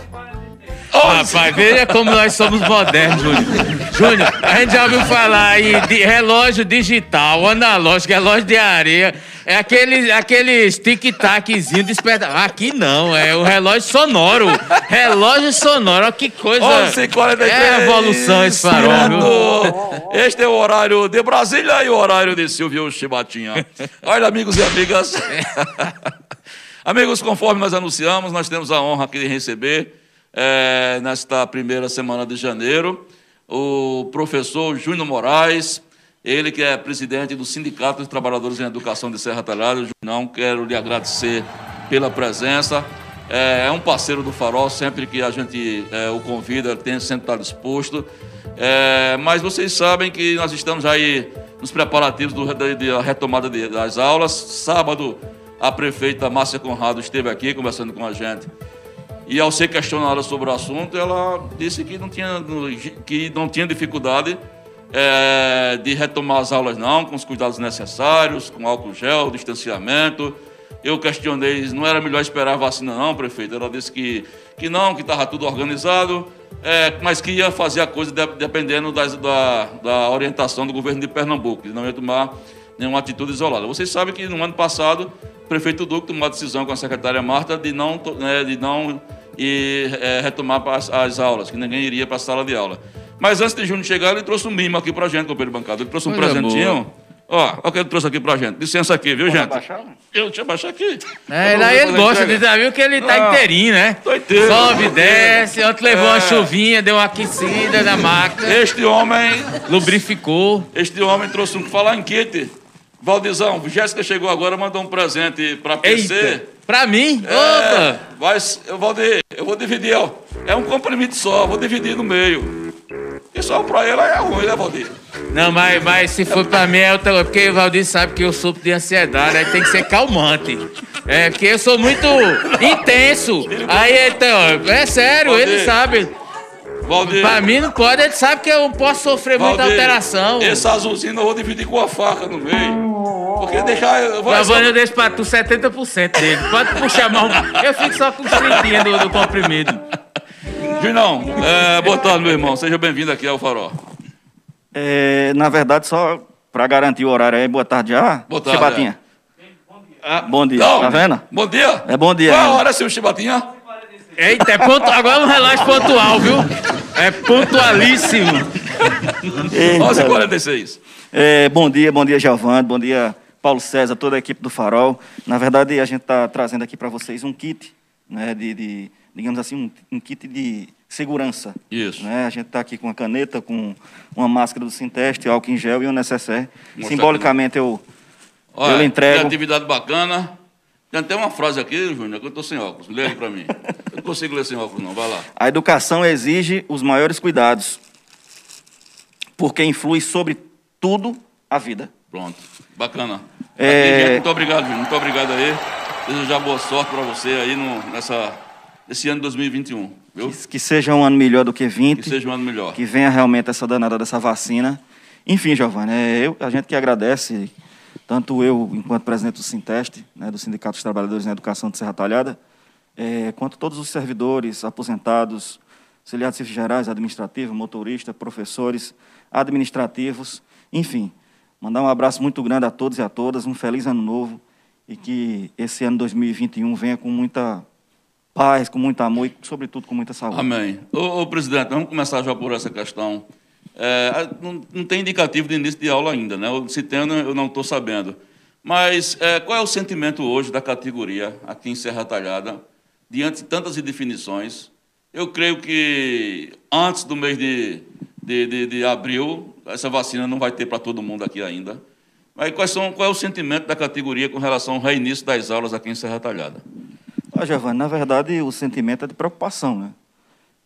Rapaz, veja como nós somos modernos, Júnior. Júnior, a gente já ouviu falar aí de relógio digital, analógico, relógio de areia. É aquele, aqueles tic-taczinho desperta. Aqui não, é o relógio sonoro. Relógio sonoro, olha que coisa. 11 43 É evolução esse farol? Este é o horário de Brasília e o horário de Silvio Chibatinha. Olha, amigos e amigas. amigos, conforme nós anunciamos, nós temos a honra aqui de receber, é, nesta primeira semana de janeiro, o professor Júnior Moraes, ele que é presidente do Sindicato dos Trabalhadores em Educação de Serra Talhada. Não quero lhe agradecer pela presença. É, é um parceiro do Farol, sempre que a gente é, o convida, ele tem sempre estar disposto. É, mas vocês sabem que nós estamos aí nos preparativos do, da, da retomada de, das aulas. Sábado, a prefeita Márcia Conrado esteve aqui conversando com a gente. E ao ser questionada sobre o assunto, ela disse que não tinha, que não tinha dificuldade é, de retomar as aulas, não, com os cuidados necessários, com álcool gel, distanciamento. Eu questionei, não era melhor esperar a vacina, não, prefeito? Ela disse que, que não, que estava tudo organizado, é, mas que ia fazer a coisa de, dependendo das, da, da orientação do governo de Pernambuco, que não ia tomar nenhuma atitude isolada. Vocês sabem que no ano passado, o prefeito Duque tomou uma decisão com a secretária Marta de não, né, de não ir, é, retomar as, as aulas, que ninguém iria para a sala de aula. Mas antes de Júnior chegar, ele trouxe um mimo aqui pra gente, companheiro bancada. Ele trouxe um Coisa presentinho. Ó, olha o que ele trouxe aqui pra gente. Licença aqui, viu, gente? abaixar? Eu deixa eu baixar aqui. É, vou ele fazer gosta, de, já viu que ele tá Ah, inteirinho, né? tô inteiro, Sobe, tô desce, ontem levou É. uma chuvinha, deu uma aquecida na máquina, Este homem, lubrificou. este homem trouxe um falar em kit. Valdizão, Jéssica chegou agora, mandou um presente pra PC. Eita, pra mim? É, Opa! vai, eu, Valdir, eu vou dividir, ó. É um comprimido só, vou dividir no meio. E só pra ela é ruim, né, Valdir? Não, mas, mas se for pra mim é outra coisa, porque o Valdir sabe que eu sofro de ansiedade, aí tem que ser calmante. É, porque eu sou muito intenso. Aí, então, é sério, Valdir. ele sabe. Valdir. Pra mim não pode, ele sabe que eu posso sofrer muita Valdir, alteração. Esse azulzinho eu vou dividir com a faca no meio. Porque deixar. Eu vou Giovanni, eu deixo pra tu 70% dele. Pode puxar mais um. Eu fico só com os 30 do, do comprimido. Junão, é, boa tarde, meu irmão. Seja bem-vindo aqui ao Farol. É, na verdade, só para garantir o horário aí, boa tarde já. Boa tarde, Chibatinha. Ah, Bom dia, não, tá vendo? Bom dia. É bom dia Qual a hora, seu Chibatinha? Eita, é pontu... agora é um relógio pontual, viu? É pontualíssimo. Eita. 11h46. É, bom dia, bom dia, Giovanni, bom dia, Paulo César, toda a equipe do Farol. Na verdade, a gente está trazendo aqui para vocês um kit, né, de, de, digamos assim, um, um kit de segurança. Isso. Né? A gente está aqui com uma caneta, com uma máscara do Sinteste, álcool em gel e um necessaire. Simbolicamente, eu, Olha, Eu entrego. Atividade bacana. Tem até uma frase aqui, Júnior, que eu estou sem óculos. Lê aí para mim. Eu não consigo ler sem óculos, não. Vai lá. A educação exige os maiores cuidados, porque influi sobre tudo a vida. Pronto. Bacana. É- Aqui, gente, muito obrigado, Júnior. Muito obrigado aí. Desejar boa sorte para você aí no, nessa, nesse ano de 2021. Viu? Que, que seja um ano melhor do que 20, Que seja um ano melhor. que venha realmente essa danada dessa vacina. Enfim, Giovanni, é eu, a gente que agradece, tanto eu, enquanto presidente do Sinteste, né, do Sindicato dos Trabalhadores na Educação de Serra Talhada, é, quanto todos os servidores, aposentados, auxiliares civis gerais, administrativos, motoristas, professores, administrativos, enfim, mandar um abraço muito grande a todos e a todas, um feliz ano novo e que esse ano 2021 venha com muita paz, com muito amor e, sobretudo, com muita saúde. Amém. Ô, ô, presidente, vamos começar já por essa questão. É, não, não tem indicativo de início de aula ainda, né? Se tem, eu não- estou sabendo. Mas é, qual é o sentimento hoje da categoria aqui em Serra Talhada, diante de tantas indefinições? Eu creio que antes do mês de, de, de, de abril, essa vacina não vai ter para todo mundo aqui ainda. Mas quais são, qual é o sentimento da categoria com relação ao reinício das aulas aqui em Serra Talhada? Ah, Giovanni, na verdade, o sentimento é de preocupação. Né?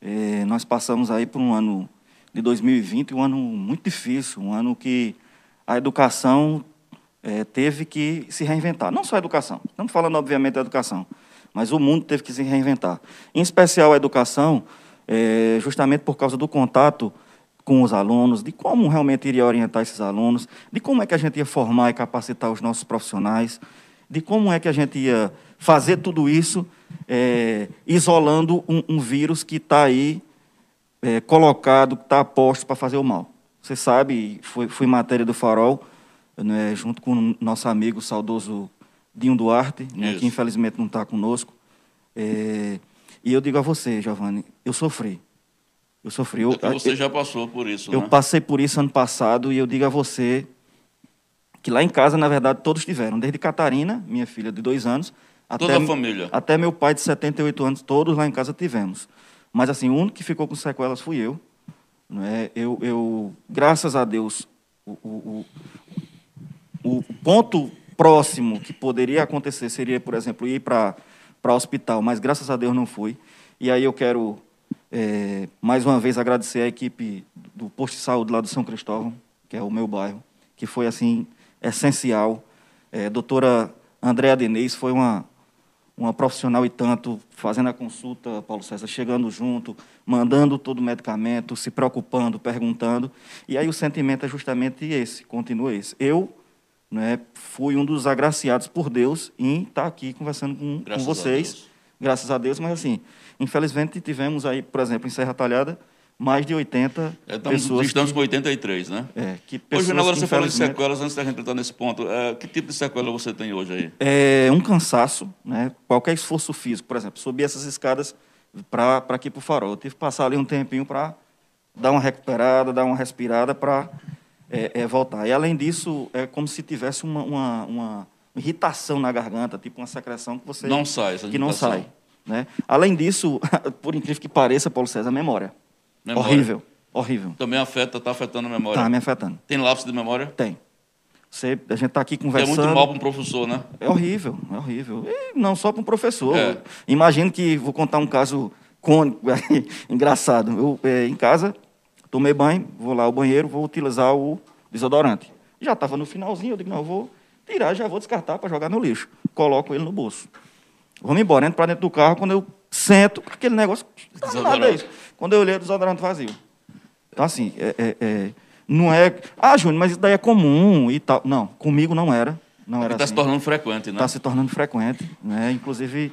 Eh, nós passamos aí por um ano de 2020, um ano muito difícil, um ano que a educação eh, teve que se reinventar. Não só a educação, estamos falando, obviamente, da educação, mas o mundo teve que se reinventar. Em especial a educação, é, justamente por causa do contato com os alunos, de como realmente iria orientar esses alunos, de como é que a gente ia formar e capacitar os nossos profissionais, de como é que a gente ia fazer tudo isso é, isolando um, um, vírus que está aí é, colocado, está posto para fazer o mal. Você sabe, foi, foi matéria do Farol, né, junto com o nosso amigo saudoso Dinho Duarte, né, que infelizmente não está conosco. É, e eu digo a você, Giovanni, eu sofri. Eu sofri. Eu, é você eu, já passou por isso, Eu né? passei por isso ano passado e eu digo a você que lá em casa, na verdade, todos tiveram. Desde Catarina, minha filha de dois anos, Toda até, a família. Até meu pai de 78 anos, todos lá em casa tivemos. Mas assim, o único que ficou com sequelas fui eu. Né? Eu, eu, graças a Deus, o, o, o, o ponto próximo que poderia acontecer seria, por exemplo, ir para o hospital, mas graças a Deus não fui. E aí eu quero, é, mais uma vez, agradecer a equipe do posto de saúde lá do São Cristóvão, que é o meu bairro, que foi, assim, essencial. É, doutora Andréa Denez foi uma, uma profissional e tanto, fazendo a consulta, Paulo César, chegando junto, mandando todo o medicamento, se preocupando, perguntando. E aí o sentimento é justamente esse, continua esse. Eu né, fui um dos agraciados por Deus em estar aqui conversando com, com vocês. A graças a Deus, mas assim, infelizmente tivemos aí, por exemplo, em Serra Talhada, mais de 80 é, estamos, pessoas. Estamos que, com 83, né? É, que pessoas hoje, agora você falou de sequelas, antes da gente entrar nesse ponto, é, que tipo de sequela você tem hoje aí? É um cansaço, né? qualquer esforço físico, por exemplo, subir essas escadas para aqui para o farol. Eu tive que passar ali um tempinho para dar uma recuperada, dar uma respirada para é, é, voltar. E, além disso, é como se tivesse uma, uma, uma, irritação na garganta, tipo uma secreção que você... Não sai, essa Que não sai. Né? Além disso, por incrível que pareça, Paulo César, a memória. Memória. Horrível, horrível. Também afeta, está afetando a memória? Está me afetando. Tem lapso de memória? Tem. Você, a gente está aqui conversando. É muito mal para um professor, né? É horrível, é horrível. E não só para um professor. É. Imagino que, vou contar um caso cônico, engraçado. Eu, é, em casa, tomei banho, vou lá ao banheiro, vou utilizar o desodorante. Já estava no finalzinho, eu digo, não, eu vou tirar, já vou descartar para jogar no lixo. Coloco ele no bolso. Vamos embora, entro para dentro do carro, quando eu sento, aquele negócio, nada é isso. Quando eu olhei, o desodorante vazio. Então, assim, é, é, é, não é... Ah, Júnior, mas isso daí é comum e tal. Não, comigo não era. Não era Está assim. se tornando frequente, né? Está se tornando frequente. Né? Inclusive,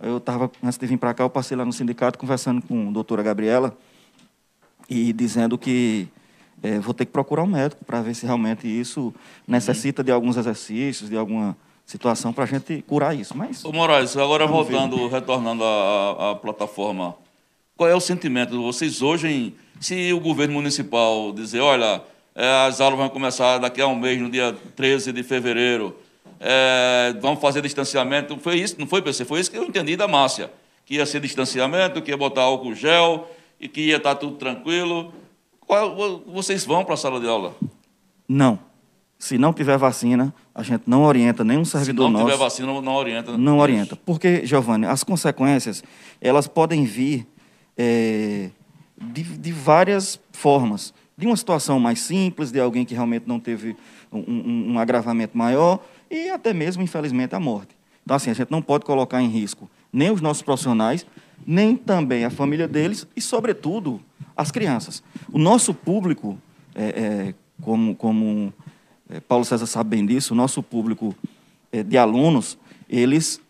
eu estava, antes de vir para cá, eu passei lá no sindicato conversando com a doutora Gabriela e dizendo que é, vou ter que procurar um médico para ver se realmente isso necessita de alguns exercícios, de alguma situação para a gente curar isso. Mas, Ô Moraes, agora voltando, ver. retornando à, à, plataforma, qual é o sentimento de vocês hoje em, se o governo municipal dizer, olha, é, as aulas vão começar daqui a um mês, no dia 13 de fevereiro, é, vamos fazer distanciamento, foi isso, não foi, PC? Foi isso que eu entendi da Márcia, que ia ser distanciamento, que ia botar álcool gel e que ia estar tudo tranquilo. Qual, vocês vão para a sala de aula? Não. Se não tiver vacina, a gente não orienta nenhum servidor nosso. Se não nosso, tiver vacina, não orienta. Não orienta. Porque, Giovanni, as consequências, elas podem vir é, de, de, várias formas. De uma situação mais simples, de alguém que realmente não teve um, um, um agravamento maior, e até mesmo, infelizmente, a morte. Então, assim, a gente não pode colocar em risco nem os nossos profissionais, nem também a família deles e, sobretudo, as crianças. O nosso público, é, é, como, como é, Paulo César sabe bem disso, o nosso público é, de alunos, eles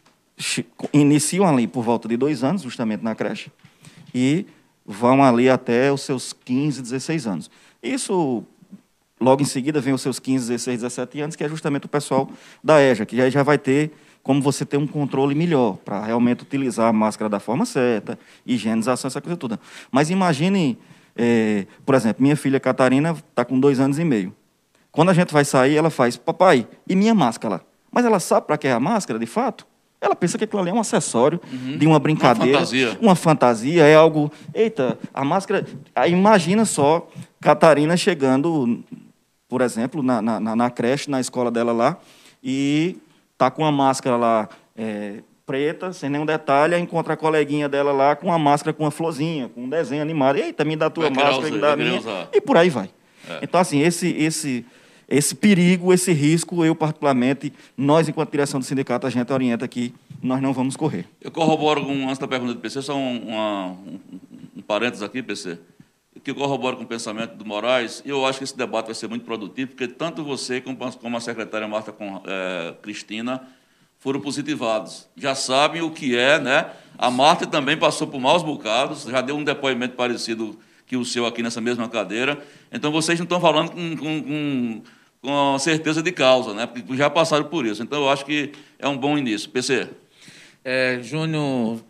iniciam ali por volta de dois anos, justamente na creche, e vão ali até os seus 15, 16 anos. Isso, logo em seguida, vem os seus 15, 16, 17 anos, que é justamente o pessoal da EJA, que já, já vai ter como você ter um controle melhor, para realmente utilizar a máscara da forma certa, higienização, essa coisa toda. Mas imagine, é, por exemplo, minha filha Catarina está com dois anos e meio. Quando a gente vai sair, ela faz, papai, e minha máscara? Mas ela sabe para que é a máscara, de fato? Ela pensa que aquilo ali é um acessório uhum. de uma brincadeira. Uma fantasia. Uma fantasia, é algo. Eita, a máscara. Aí imagina só Catarina chegando, por exemplo, na, na, na creche, na escola dela lá, e está com uma máscara lá é, preta, sem nenhum detalhe, encontra a coleguinha dela lá com uma máscara com uma florzinha, com um desenho animado. Eita, me dá a tua máscara, me dá a minha. Usar. E por aí vai. É. Então, assim, esse, esse, esse perigo, esse risco, eu particularmente, nós enquanto direção do sindicato, a gente orienta que nós não vamos correr. Eu corroboro com, antes da pergunta do PC, só um, uma, um, um parênteses aqui, PC, que corroboro com o pensamento do Moraes, e eu acho que esse debate vai ser muito produtivo, porque tanto você como, como a secretária Marta com, é, Cristina foram positivados. Já sabem o que é, né? A Marta também passou por maus bocados, já deu um depoimento parecido que o seu aqui nessa mesma cadeira. Então, vocês não estão falando com, com, com com certeza de causa, né? porque já passaram por isso. Então, eu acho que é um bom início. PC. É, Júnior,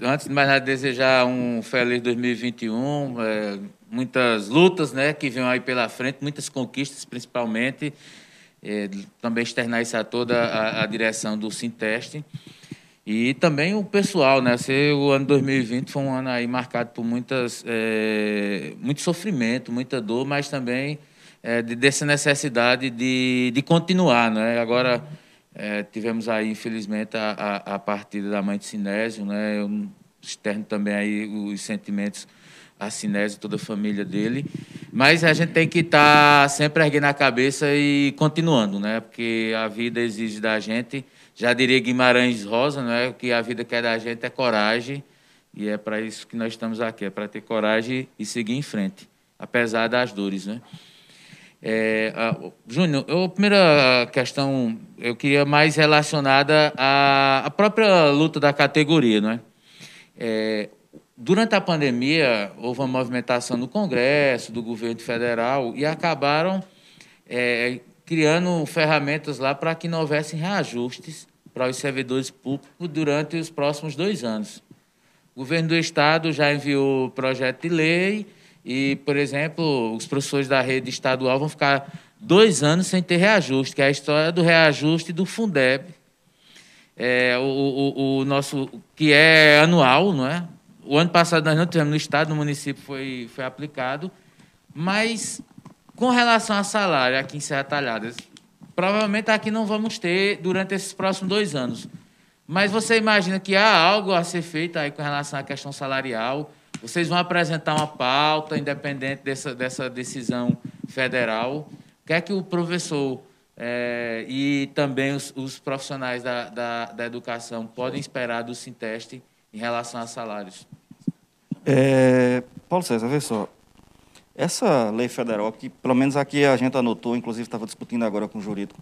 antes de mais nada, desejar um feliz 2021, é, muitas lutas né, que vêm aí pela frente, muitas conquistas, principalmente. É, também externar isso a toda a, a direção do Sinteste. E também o pessoal, né? Se o ano 2020 foi um ano aí marcado por muitas, é, muito sofrimento, muita dor, mas também é, de, dessa necessidade de, de continuar. Né? Agora, é, tivemos aí, infelizmente, a, a, a, partida da mãe de Sinésio, né? Eu externo também aí os sentimentos a Sinésio, toda a família dele. Mas a gente tem que estar tá sempre erguendo a cabeça e continuando, né? Porque a vida exige da gente, já diria Guimarães Rosa, né? Que a vida quer da gente é coragem. E é para isso que nós estamos aqui, é para ter coragem e seguir em frente, apesar das dores, né? É, Júnior, a primeira questão eu queria mais relacionada à, à própria luta da categoria, não é? é? Durante a pandemia, houve uma movimentação no Congresso, do governo federal, e acabaram é, criando ferramentas lá para que não houvessem reajustes para os servidores públicos durante os próximos dois anos. O governo do Estado já enviou projeto de lei e, por exemplo, os professores da rede estadual vão ficar dois anos sem ter reajuste, que é a história do reajuste do Fundeb, é, o, o, o, nosso, que é anual, não é? O ano passado nós não tivemos no estado, no município foi, foi aplicado, mas com relação a salário aqui em Serra Talhadas, provavelmente aqui não vamos ter durante esses próximos dois anos. Mas você imagina que há algo a ser feito aí com relação à questão salarial, vocês vão apresentar uma pauta independente dessa, dessa decisão federal. O que é que o professor é, e também os, os profissionais da, da, da, educação podem esperar do Sinteste em relação a salários? É, Paulo César, vê só. Essa lei federal, que pelo menos aqui a gente anotou, inclusive estava discutindo agora com o jurídico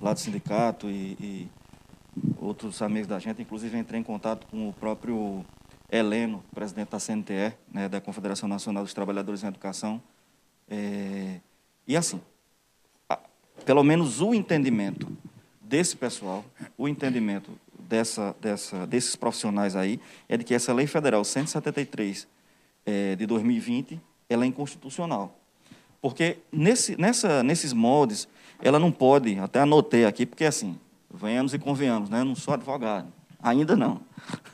lá do sindicato e, e outros amigos da gente, inclusive entrei em contato com o próprio Heleno, presidente da CNTE, né, da Confederação Nacional dos Trabalhadores em Educação. É, e assim, pelo menos o entendimento desse pessoal, o entendimento dessa, dessa, desses profissionais aí, é de que essa Lei Federal 173 é, de 2020 ela é inconstitucional. Porque nesse, nessa, nesses moldes, ela não pode, até anotei aqui, porque assim, venhamos e convenhamos, né? eu não sou advogado, ainda não.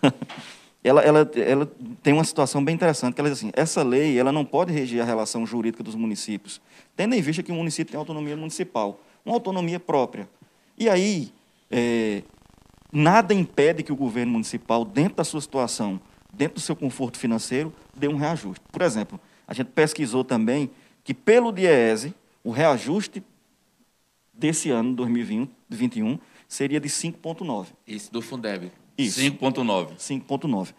ela, ela, ela tem uma situação bem interessante, que ela diz assim, essa lei ela não pode reger a relação jurídica dos municípios, tendo em vista que o município tem autonomia municipal, uma autonomia própria. E aí, é, nada impede que o governo municipal, dentro da sua situação, dentro do seu conforto financeiro, dê um reajuste. Por exemplo, a gente pesquisou também que, pelo DIEESE, o reajuste desse ano, 2021, seria de 5,9. Isso, do Fundeb. 5,9. 5,9.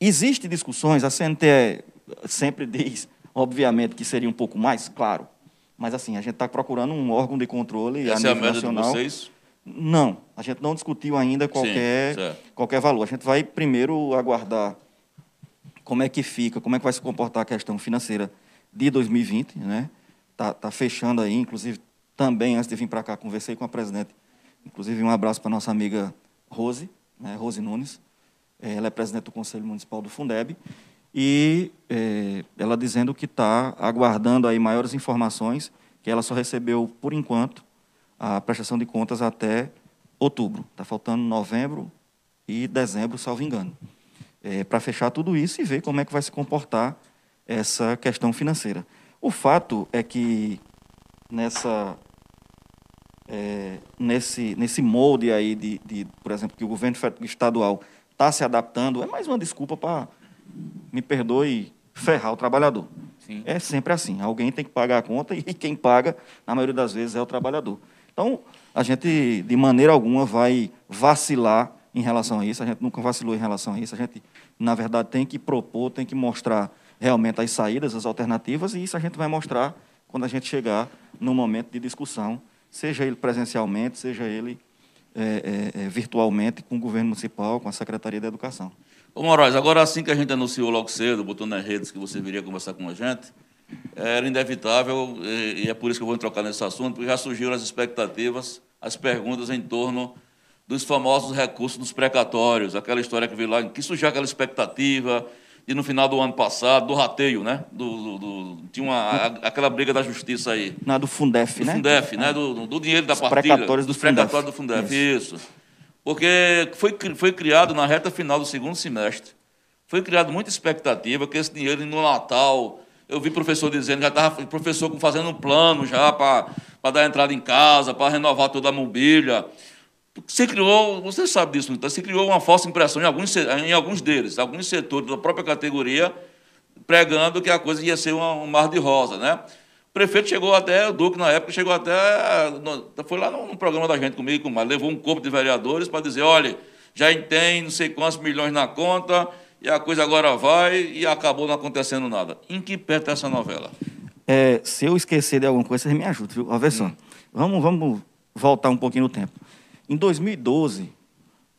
Existem discussões, a CNTE sempre diz, obviamente, que seria um pouco mais, claro. Mas assim, a gente está procurando um órgão de controle Essa a nível é a nacional. De vocês? Não, a gente não discutiu ainda qualquer, Sim, qualquer valor. A gente vai primeiro aguardar como é que fica, como é que vai se comportar a questão financeira de 2020, né? Tá, tá fechando aí, inclusive também antes de vir para cá conversei com a presidente, inclusive um abraço para nossa amiga Rose, né, Rose Nunes. É, ela é presidente do Conselho Municipal do Fundeb. E é, ela dizendo que está aguardando aí maiores informações, que ela só recebeu, por enquanto, a prestação de contas até outubro. Está faltando novembro e dezembro, salvo engano. É, para fechar tudo isso e ver como é que vai se comportar essa questão financeira. O fato é que nessa é, nesse, nesse molde aí de, de, por exemplo, que o governo estadual está se adaptando, é mais uma desculpa para, me perdoe, ferrar o trabalhador. Sim. É sempre assim. Alguém tem que pagar a conta e quem paga, na maioria das vezes, é o trabalhador. Então, a gente, de maneira alguma, vai vacilar em relação a isso. A gente nunca vacilou em relação a isso. A gente, na verdade, tem que propor, tem que mostrar realmente as saídas, as alternativas, e isso a gente vai mostrar quando a gente chegar no momento de discussão, seja ele presencialmente, seja ele é, é, é virtualmente, com o governo municipal, com a Secretaria da Educação. Ô Moraes, agora assim que a gente anunciou logo cedo, botou nas redes que você viria conversar com a gente, era inevitável, e é por isso que eu vou trocar nesse assunto, porque já surgiram as expectativas, as perguntas em torno dos famosos recursos dos precatórios, aquela história que veio lá, que surgiu aquela expectativa, e no final do ano passado, do rateio, né? Do, do, do tinha uma, a, aquela briga da justiça aí. Na do Fundef, do né? Fundef, né? Do, do dinheiro da partilha. Precatórios dos precatórios do Fundef, isso. isso. Porque foi, foi criado na reta final do segundo semestre. Foi criado muita expectativa que esse dinheiro no Natal. Eu vi professor dizendo, já estava professor fazendo um plano já para dar entrada em casa, para renovar toda a mobília. Se criou, você sabe disso, então, se criou uma falsa impressão em alguns, em alguns deles, alguns setores da própria categoria, pregando que a coisa ia ser um mar de rosa, né? O prefeito chegou até, o Duque, na época, chegou até. Foi lá no, programa da gente comigo, mas levou um corpo de vereadores para dizer: olha, já tem não sei quantos milhões na conta, e a coisa agora vai, e acabou não acontecendo nada. Em que pé está essa novela? É, se eu esquecer de alguma coisa, vocês me ajudam, viu? Só. Hum. Vamos, vamos voltar um pouquinho no tempo. Em 2012,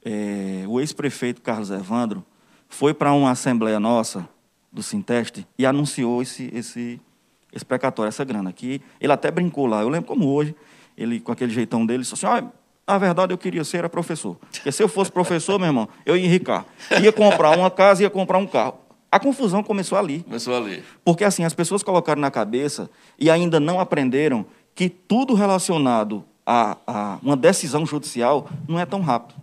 é, o ex-prefeito Carlos Evandro foi para uma assembleia nossa do Sinteste e anunciou esse, esse, esse precatório, essa grana. Que ele até brincou lá. Eu lembro como hoje, ele com aquele jeitão dele, disse assim: ah, na verdade eu queria ser professor. Porque se eu fosse professor, meu irmão, eu ia enricar. Ia comprar uma casa, ia comprar um carro. A confusão começou ali. Começou ali. Porque assim, as pessoas colocaram na cabeça e ainda não aprenderam que tudo relacionado a, a uma decisão judicial não é tão rápido.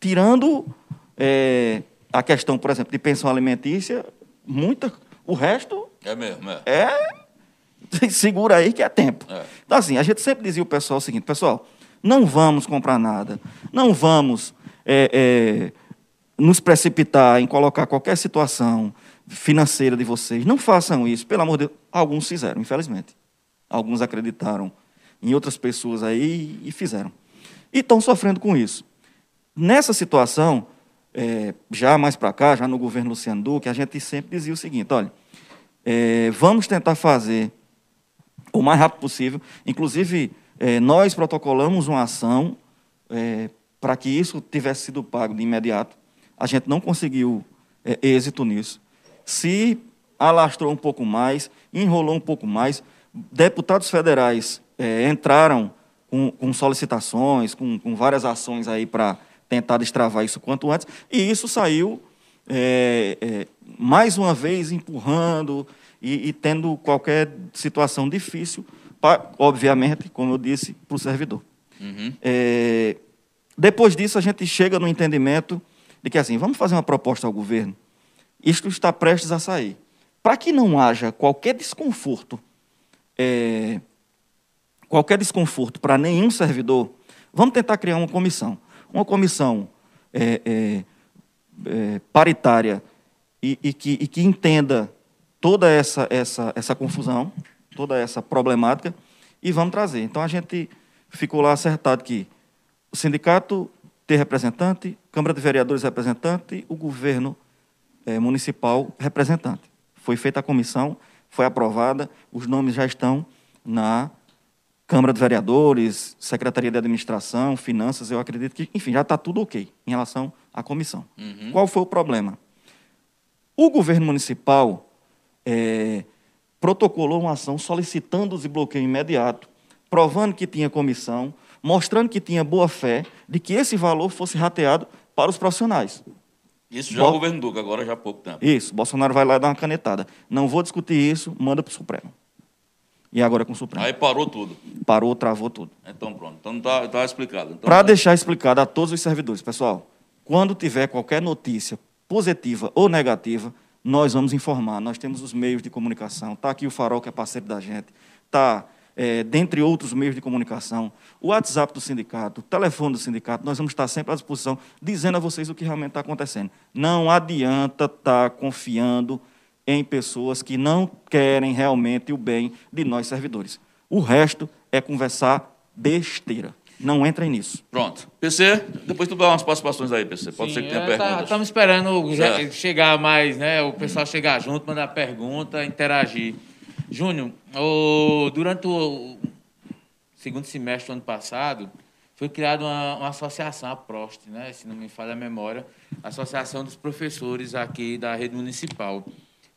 Tirando é, a questão, por exemplo, de pensão alimentícia, muita, o resto. É mesmo, é. é segura aí que é tempo. É. Então, assim, a gente sempre dizia o pessoal o seguinte: pessoal, não vamos comprar nada, não vamos é, é, nos precipitar em colocar qualquer situação financeira de vocês. Não façam isso, pelo amor de Deus. Alguns fizeram, infelizmente. Alguns acreditaram em outras pessoas aí e fizeram. E estão sofrendo com isso. Nessa situação, é, já mais para cá, já no governo Luciano Duque, a gente sempre dizia o seguinte: olha, é, vamos tentar fazer o mais rápido possível. Inclusive, é, nós protocolamos uma ação é, para que isso tivesse sido pago de imediato. A gente não conseguiu é, êxito nisso. Se alastrou um pouco mais, enrolou um pouco mais. Deputados federais é, entraram com, com, solicitações, com, com, várias ações aí para tentar destravar isso quanto antes, e isso saiu é, é, mais uma vez empurrando e, e, tendo qualquer situação difícil, pra, obviamente, como eu disse, para o servidor. Uhum. É, depois disso, a gente chega no entendimento de que, assim, vamos fazer uma proposta ao governo. Isto está prestes a sair. Para que não haja qualquer desconforto é, qualquer desconforto para nenhum servidor, vamos tentar criar uma comissão. Uma comissão é, é, é, paritária e, e, que, e, que, entenda toda essa, essa, essa confusão, toda essa problemática, e vamos trazer. Então, a gente ficou lá acertado que o sindicato tem representante, Câmara de Vereadores representante, o governo é, municipal representante. Foi feita a comissão, foi aprovada, os nomes já estão na Câmara de Vereadores, Secretaria de Administração, Finanças, eu acredito que, enfim, já está tudo ok em relação à comissão. Uhum. Qual foi o problema? O governo municipal é, protocolou uma ação solicitando o desbloqueio imediato, provando que tinha comissão, mostrando que tinha boa fé de que esse valor fosse rateado para os profissionais. Isso já Bo... é o governo Duca, agora já há pouco tempo. Isso, Bolsonaro vai lá dar uma canetada. Não vou discutir isso, manda para o Supremo e agora com o Supremo. Aí parou tudo. Parou, travou tudo. Então pronto. Então está tá explicado. Então, Para tá... deixar explicado a todos os servidores, pessoal, quando tiver qualquer notícia positiva ou negativa, nós vamos informar. Nós temos os meios de comunicação. Está aqui o Farol, que é parceiro da gente. Está, é, dentre outros meios de comunicação, o WhatsApp do sindicato, o telefone do sindicato. Nós vamos estar sempre à disposição, dizendo a vocês o que realmente está acontecendo. Não adianta estar tá confiando em pessoas que não querem realmente o bem de nós servidores. O resto é conversar besteira. Não entrem nisso. Pronto. PC, depois tu dá umas participações aí, PC. Pode Sim, ser que tenha é, perguntas. tá- Estamos esperando chegar mais, né? O pessoal chegar junto, mandar pergunta, interagir. Júnior, o- durante o segundo semestre do ano passado, foi criada uma, uma associação, a PROST, né? se não me falha a memória, Associação dos Professores aqui da rede municipal,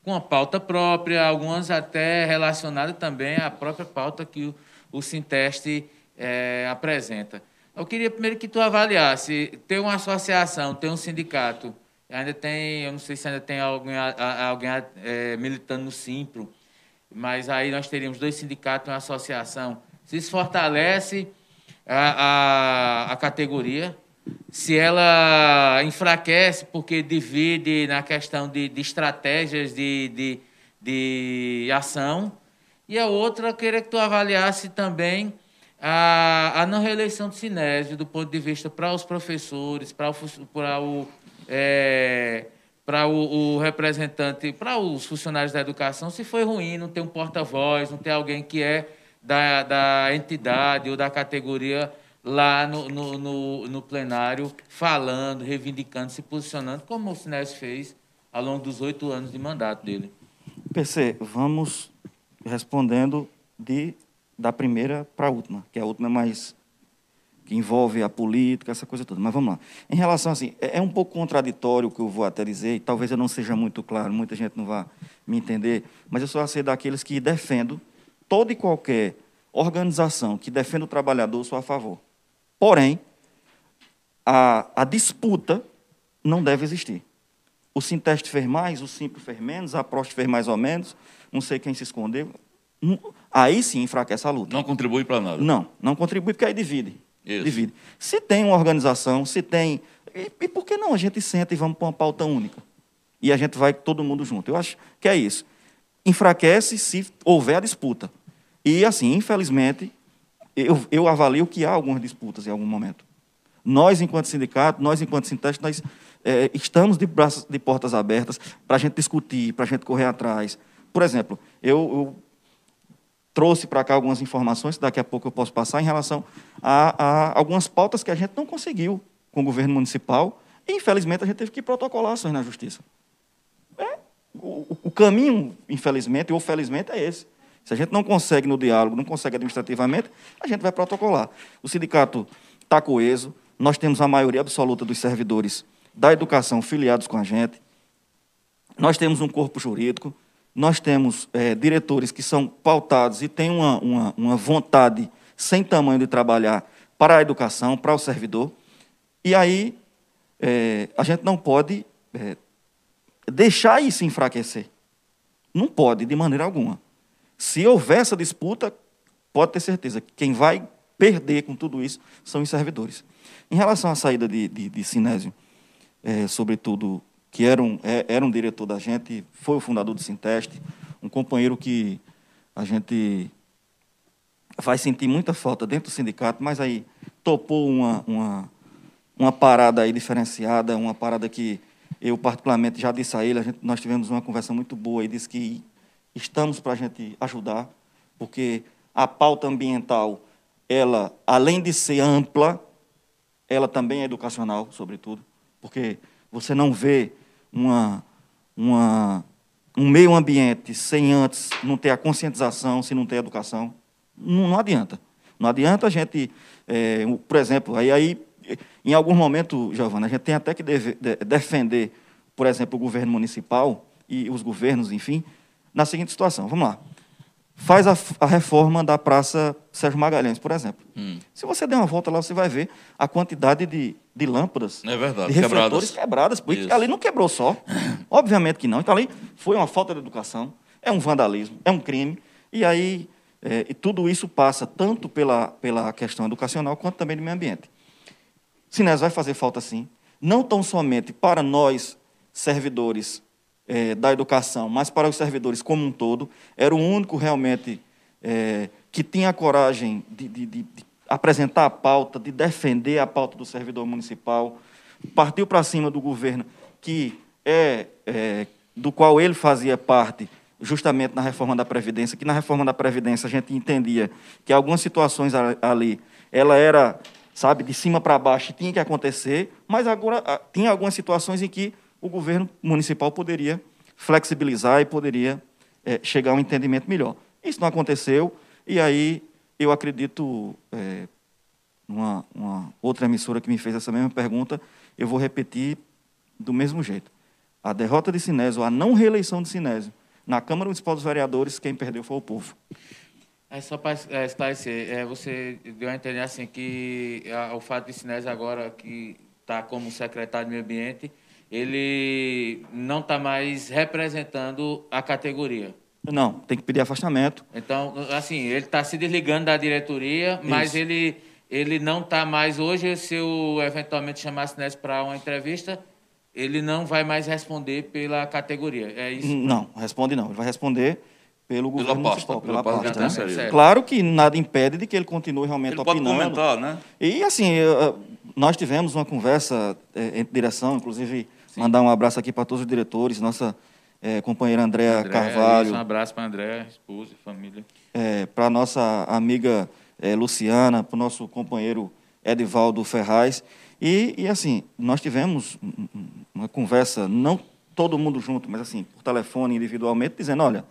com a pauta própria, algumas até relacionadas também à própria pauta que o, o Sinteste eh, apresenta. Eu queria primeiro que tu avaliasse, tem uma associação, tem um sindicato, ainda tem, eu não sei se ainda tem alguém, alguém eh, militando no Simpro, mas aí nós teríamos dois sindicatos e uma associação. Se isso fortalece a, a, a categoria, se ela enfraquece porque divide na questão de, de estratégias de, de, de ação, e a outra, eu queria que tu avaliasse também a, a não reeleição do Sinésio, do ponto de vista para os professores, para o, para o, é, para o, o representante, para os funcionários da educação, se foi ruim, não ter um porta-voz, não ter alguém que é da, da entidade ou da categoria lá no, no, no, no plenário, falando, reivindicando, se posicionando, como o Sinésio fez ao longo dos oito anos de mandato dele. PC, vamos respondendo de, da primeira para a última, que é a última é mais que envolve a política, essa coisa toda. Mas vamos lá. Em relação assim, é é um pouco contraditório o que eu vou até dizer, e talvez eu não seja muito claro, muita gente não vá me entender, mas eu sou a ser daqueles que defendo toda e qualquer organização que defenda o trabalhador, sou a favor. Porém, a, a disputa não deve existir. O Sinteste fez mais, o Simples fez menos, a Prost fez mais ou menos, não sei quem se escondeu. Não- Aí sim enfraquece a luta. Não contribui para nada. Não, não contribui porque aí divide. Isso. Divide. Se tem uma organização, se tem. E, e por que não a gente senta e vamos para uma pauta única? E a gente vai todo mundo junto. Eu acho que é isso. Enfraquece se houver a disputa. E assim, infelizmente, eu, eu avalio que há algumas disputas em algum momento. Nós, enquanto sindicato, nós, enquanto sinteste, nós eh, estamos de, braços, de portas abertas para a gente discutir, para a gente correr atrás. Por exemplo, eu, eu trouxe para cá algumas informações, daqui a pouco eu posso passar, em relação a, a algumas pautas que a gente não conseguiu com o governo municipal, e infelizmente a gente teve que protocolar ações na justiça. É, o, o caminho, infelizmente ou felizmente, é esse. Se a gente não consegue no diálogo, não consegue administrativamente, a gente vai protocolar. O sindicato está coeso, nós temos a maioria absoluta dos servidores da educação filiados com a gente, nós temos um corpo jurídico, nós temos eh, diretores que são pautados e têm uma, uma, uma vontade sem tamanho de trabalhar para a educação, para o servidor. E aí eh, a gente não pode eh, deixar isso enfraquecer. Não pode, de maneira alguma. Se houver essa disputa, pode ter certeza que quem vai perder com tudo isso são os servidores. Em relação à saída de, de, de Sinésio, é, sobretudo, que era um, é, era um diretor da gente, foi o fundador do Sinteste, um companheiro que a gente vai sentir muita falta dentro do sindicato, mas aí topou uma, uma, uma parada aí diferenciada, uma parada que eu particularmente já disse a ele, a gente, nós tivemos uma conversa muito boa e disse que estamos para a gente ajudar, porque a pauta ambiental, ela, além de ser ampla, ela também é educacional, sobretudo, porque você não vê uma, uma, um meio ambiente sem antes não ter a conscientização, se não ter educação. Não, não adianta. Não adianta a gente, é, por exemplo, aí, aí em algum momento, Giovana, a gente tem até que deve- de- defender, por exemplo, o governo municipal e os governos, enfim, na seguinte situação. Vamos lá. Faz a, a reforma da Praça Sérgio Magalhães, por exemplo. Hum. Se você der uma volta lá, você vai ver a quantidade de, de lâmpadas, É verdade, de refletores quebradas. quebradas. Ali não quebrou só. Obviamente que não. Então ali foi uma falta de educação, é um vandalismo, é um crime. E aí é, e tudo isso passa tanto pela, pela questão educacional quanto também do meio ambiente. Sinés vai fazer falta sim, não tão somente para nós, servidores eh, da educação, mas para os servidores como um todo. Era o único realmente eh, que tinha a coragem de, de- de- apresentar a pauta, de defender a pauta do servidor municipal, partiu para cima do governo, que é, eh, do qual ele fazia parte, justamente na reforma da Previdência, que na reforma da Previdência a gente entendia que algumas situações ali, ela era, sabe, de cima para baixo, tinha que acontecer, mas agora tinha algumas situações em que o governo municipal poderia flexibilizar e poderia é, chegar a um entendimento melhor. Isso não aconteceu, e aí eu acredito, é, uma, outra emissora que me fez essa mesma pergunta, eu vou repetir do mesmo jeito. A derrota de Sinésio, a não reeleição de Sinésio, na Câmara Municipal dos Vereadores, quem perdeu foi o povo. É só para é, esclarecer, é, você deu a entender assim que a, o fato de Sinésio agora que está como secretário de Meio Ambiente, ele não está mais representando a categoria. Não, tem que pedir afastamento. Então, assim, ele está se desligando da diretoria, mas Isso. ele, ele não está mais hoje. Se eu eventualmente chamasse Ness para uma entrevista, ele não vai mais responder pela categoria. É isso? Não, responde não. Ele vai responder pelo governo pela municipal, pela, pela pasta. Né? Claro que nada impede de que ele continue realmente ele opinando. Pode comentar, né? E assim, nós tivemos uma conversa é, entre direção, inclusive Sim. mandar um abraço aqui para todos os diretores, nossa é, companheira Andréa Carvalho. um abraço para André, esposa e família. É, para a nossa amiga é, Luciana, para o nosso companheiro Edivaldo Ferraz. E, e, assim, nós tivemos uma conversa, não todo mundo junto, mas assim, por telefone, individualmente, dizendo, olha,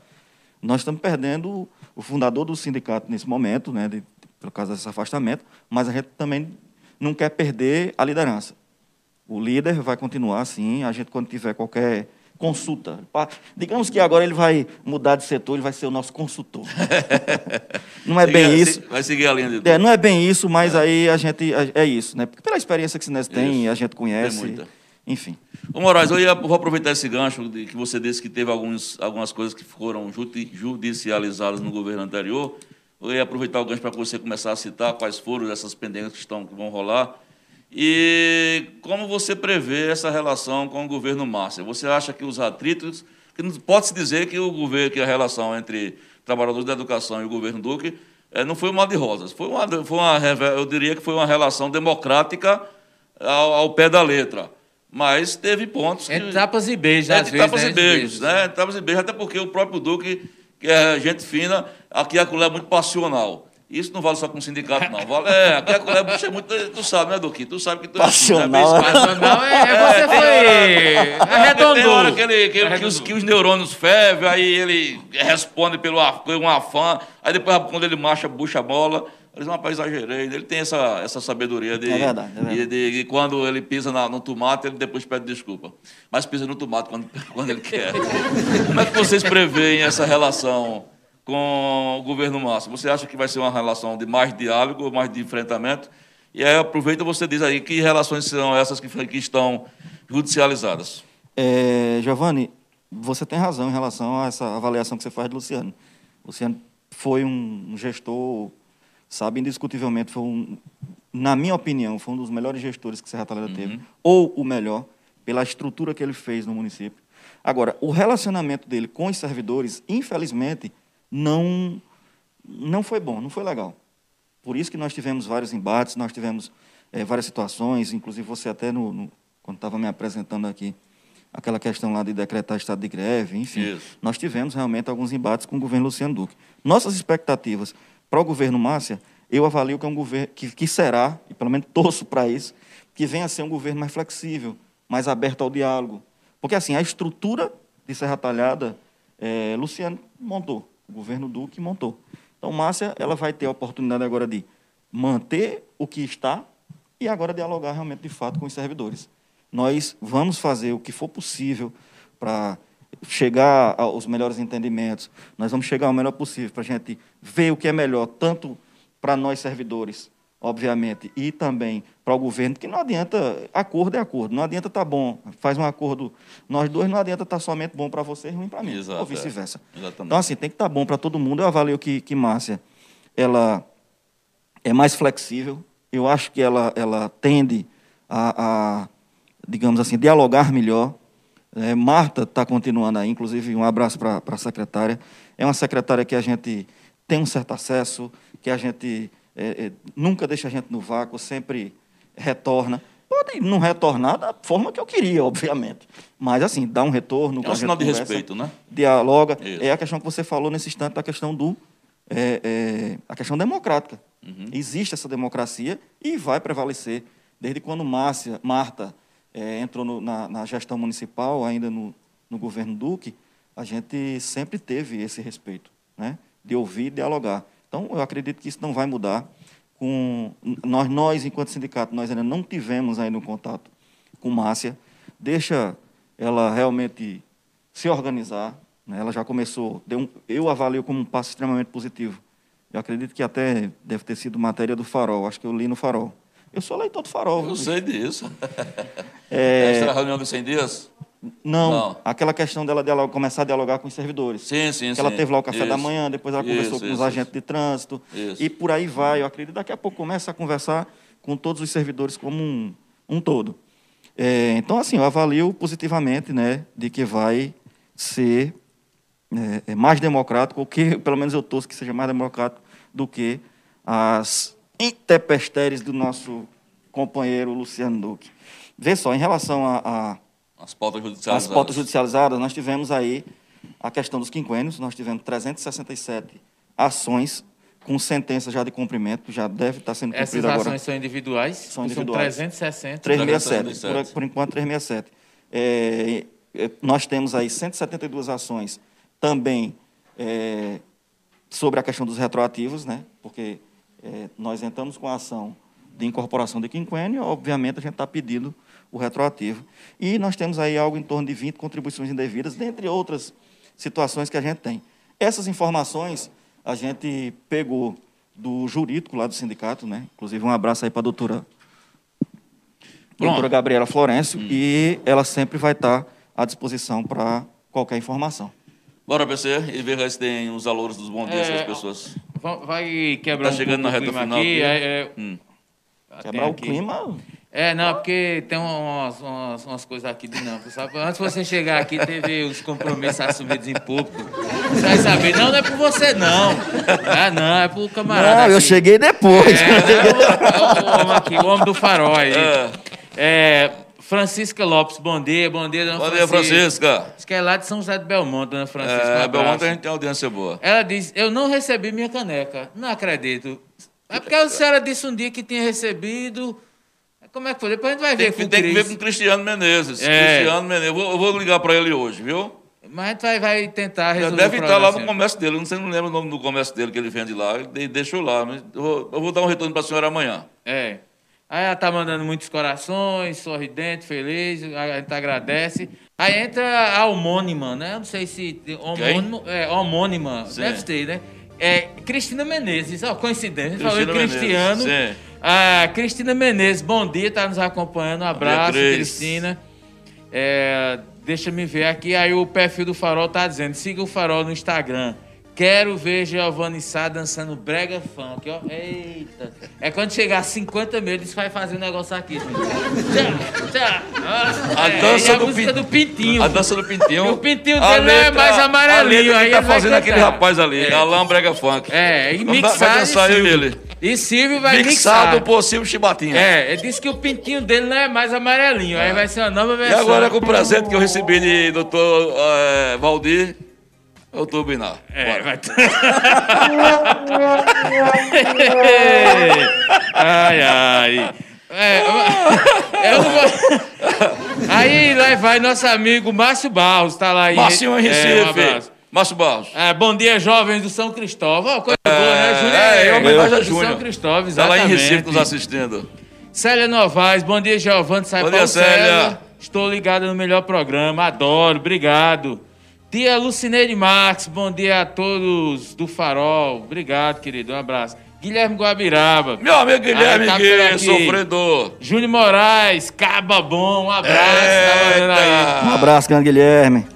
nós estamos perdendo o fundador do sindicato nesse momento, né, de, por causa desse afastamento, mas a gente também não quer perder a liderança. O líder vai continuar assim, a gente, quando tiver qualquer consulta. Digamos que agora ele vai mudar de setor, ele vai ser o nosso consultor. não é bem isso. Vai seguir a linha de... É, não é bem isso, mas é. aí a gente. É isso, né? Porque pela experiência que o Sinés tem, a gente conhece. Tem muita. Enfim. Ô Moraes, eu ia, vou aproveitar esse gancho de que você disse que teve alguns, algumas coisas que foram judicializadas no governo anterior. Eu ia aproveitar o gancho para você começar a citar quais foram essas pendências que, estão, que vão rolar. E como você prevê essa relação com o governo Márcia? Você acha que os atritos, que pode-se dizer que o governo, que a relação entre trabalhadores da educação e o governo Duque é, não foi uma de rosas, foi uma, foi uma, eu diria que foi uma relação democrática ao, ao pé da letra. Mas teve pontos. Entre tapas e beijos, é, às vezes. Tapas né? e beijos, né? Tapas e beijos, até porque o próprio Duque, que é gente fina, aqui a é muito passional. Isso não vale só com o sindicato, não. Vale, é, aqui a colher é muito. Tu sabe, né, Duque? Tu sabe que tu é Passional. Assim, né? Passional é, é, você foi. Arredondou. Tem hora que, ele, que, que, os, que os neurônios fervem, aí ele responde pelo um afã, aí depois, quando ele marcha, bucha a bola. Ele diz, rapaz, exagerei. Ele tem essa, essa sabedoria de, é verdade, é verdade. De, de, de, quando ele pisa na, no tomate, ele depois pede desculpa. Mas pisa no tomate quando, quando ele quer. Como é que vocês preveem essa relação? Com o governo Massa? Você acha que vai ser uma relação de mais diálogo, mais de enfrentamento? E aí aproveita você diz aí que relações são essas que, que estão judicializadas. É, Giovanni, você tem razão em relação a essa avaliação que você faz de Luciano. Luciano foi um gestor, sabe, indiscutivelmente foi um, na minha opinião, foi um dos melhores gestores que Serra Talhada uhum. teve, ou o melhor, pela estrutura que ele fez no município. Agora, o relacionamento dele com os servidores, infelizmente, não, não foi bom, não foi legal. Por isso que nós tivemos vários embates, nós tivemos é, várias situações, inclusive você até, no, no quando estava me apresentando aqui, aquela questão lá de decretar estado de greve, enfim, isso. nós tivemos realmente alguns embates com o governo Luciano Duque. Nossas expectativas para o governo Márcia, eu avalio que é um governo que, que será, e pelo menos torço para isso, que venha a ser um governo mais flexível, mais aberto ao diálogo. Porque, assim, a estrutura de Serra Talhada, é, Luciano montou o governo Duque montou. Então, Márcia, ela vai ter a oportunidade agora de manter o que está e agora dialogar realmente, de fato, com os servidores. Nós vamos fazer o que for possível para chegar aos melhores entendimentos, nós vamos chegar ao melhor possível para a gente ver o que é melhor, tanto para nós servidores, obviamente, e também para o governo, que não adianta, acordo é acordo, não adianta estar tá bom, faz um acordo nós dois, não adianta estar tá somente bom para você e ruim para mim, Exato, ou vice-versa. É. Então, assim, tem que estar tá bom para todo mundo. Eu avalio que, que Márcia, ela é mais flexível, eu acho que ela, ela tende a, a digamos assim, dialogar melhor. É, Marta está continuando aí, inclusive um abraço para a secretária. É uma secretária que a gente tem um certo acesso, que a gente é, é, nunca deixa a gente no vácuo, sempre retorna. pode não retornar da forma que eu queria, obviamente. Mas, assim, dá um retorno. É um sinal de conversa, respeito, né? Dialoga. Isso. É a questão que você falou nesse instante, da questão do. É, é, a questão democrática. Uhum. Existe essa democracia e vai prevalecer. Desde quando Márcia, Marta é, entrou no, na, na, gestão municipal, ainda no, no governo Duque, a gente sempre teve esse respeito, né? de ouvir e dialogar. Então, eu acredito que isso não vai mudar. Com nós, nós, enquanto sindicato, nós ainda não tivemos ainda um contato com Márcia. Deixa ela realmente se organizar. Né? Ela já começou, um, eu avalio como um passo extremamente positivo. Eu acredito que até deve ter sido matéria do Farol, acho que eu li no Farol. Eu sou leitor do Farol. Eu sei disso. É... Essa reunião dos 100 dias? Não, não, aquela questão dela dialogar, começar a dialogar com os servidores. Sim, sim, que ela teve lá o café isso. da manhã, depois ela conversou isso, com os agentes de trânsito. E por aí vai. Eu acredito daqui a pouco começa a conversar com todos os servidores como um, um todo. É, então, assim, eu avalio positivamente né, de que vai ser é, é mais democrático, ou que, pelo menos eu torço que seja mais democrático do que as intempestéries do nosso companheiro Luciano Duque. Vê só, em relação a, a as pautas judicializadas. As pautas judicializadas, nós tivemos aí a questão dos quinquênios, nós tivemos 367 ações com sentença já de cumprimento, já deve estar sendo cumprida agora. Essas ações são individuais? São individuais. São 360? 367, por, por enquanto 367. É, é, nós temos aí 172 ações também é, sobre a questão dos retroativos, né? porque é, nós entramos com a ação de incorporação de quinquênio, obviamente a gente está pedindo o retroativo. E nós temos aí algo em torno de 20 contribuições indevidas, dentre outras situações que a gente tem. Essas informações a gente pegou do jurídico lá do sindicato, né? Inclusive um abraço aí para a doutora, doutora Gabriela Florencio, hum. e ela sempre vai estar à disposição para qualquer informação. Bora, PC, e ver se tem os valores dos bons dias é, das pessoas. Vai quebrar tá chegando um na reta final aqui. É, é, hum. Quebrar o clima... É, não, porque tem umas, umas, umas coisas aqui dinâmicas, sabe? Antes de você chegar aqui, teve os compromissos assumidos em público. Você vai saber, não, não é por você, não. Ah, não, é por camarada. Não, aqui. eu cheguei depois. É, é, o, homem aqui, o homem do farol aí. É. é. Francisca Lopes, bom dia, bom dia, dona Bom dia, Francisca. Acho que é lá de São José de Belmonte, dona Francisca. É, um Belmonte a gente tem audiência boa. Ela diz, eu não recebi minha caneca. Não acredito. É porque a senhora disse um dia que tinha recebido como é que foi? Depois a gente vai tem ver que, com Tem que ver com o Cristiano Menezes. É. Cristiano Menezes. Eu vou, eu vou ligar para ele hoje, viu? Mas a gente vai, vai tentar resolver Deve estar lá no comércio dele. Eu não sei, não lembro o nome do comércio dele que ele vende lá. Ele deixou lá. Eu vou, eu vou dar um retorno para a senhora amanhã. É. Aí ela tá mandando muitos corações, sorridente, feliz, a gente agradece. Aí entra a homônima, né? Eu não sei se. Homônimo, é, homônima, Sim. deve ter, né? É Cristina Menezes, ó, coincidência. Falei Cristiano. Sim. A Cristina Menezes, bom dia, está nos acompanhando. Um abraço, Cristina. É, deixa me ver aqui. Aí o perfil do Farol tá dizendo: siga o Farol no Instagram. Quero ver Giovanni Sá dançando brega funk, ó. Eita. É quando chegar a 50 mil, eles vai fazer um negócio aqui. Tchau, tchau. A é, dança a do, música do Pintinho. A dança do Pintinho. o Pintinho dele não é mais amarelinho. Aí tá fazendo aquele rapaz ali, é. Alain Brega Funk. É, e mixar. Vai dançar eu e ele. E Silvio vai mixar. Mixado por Silvio Chibatinha. É, ele disse que o pintinho dele não é mais amarelinho. É. Aí vai ser uma nova versão. E agora com o presente que eu recebi de doutor é, Valdir, eu tô binar. É, vai. ai, ai. É, eu não vou... Aí lá vai nosso amigo Márcio Barros, tá lá aí. Márcio em Recife. É, um. Márcio Barros. É, bom dia, jovens do São Cristóvão. Coisa é, boa, né? Júnior é, é, homenagem a Júnior. São Cristóvão, exatamente. Está lá em Recife nos assistindo. Célia Novaes, bom dia, Giovanni. Sai bom dia, Célia. Estou ligado no melhor programa, adoro, obrigado. Tia Lucineide Marques, bom dia a todos do Farol. Obrigado, querido, um abraço. Guilherme Guabiraba. Meu amigo Guilherme, tá que sofredor. Júnior Moraes, Caba Bom, um abraço. Tá um abraço, grande Guilherme.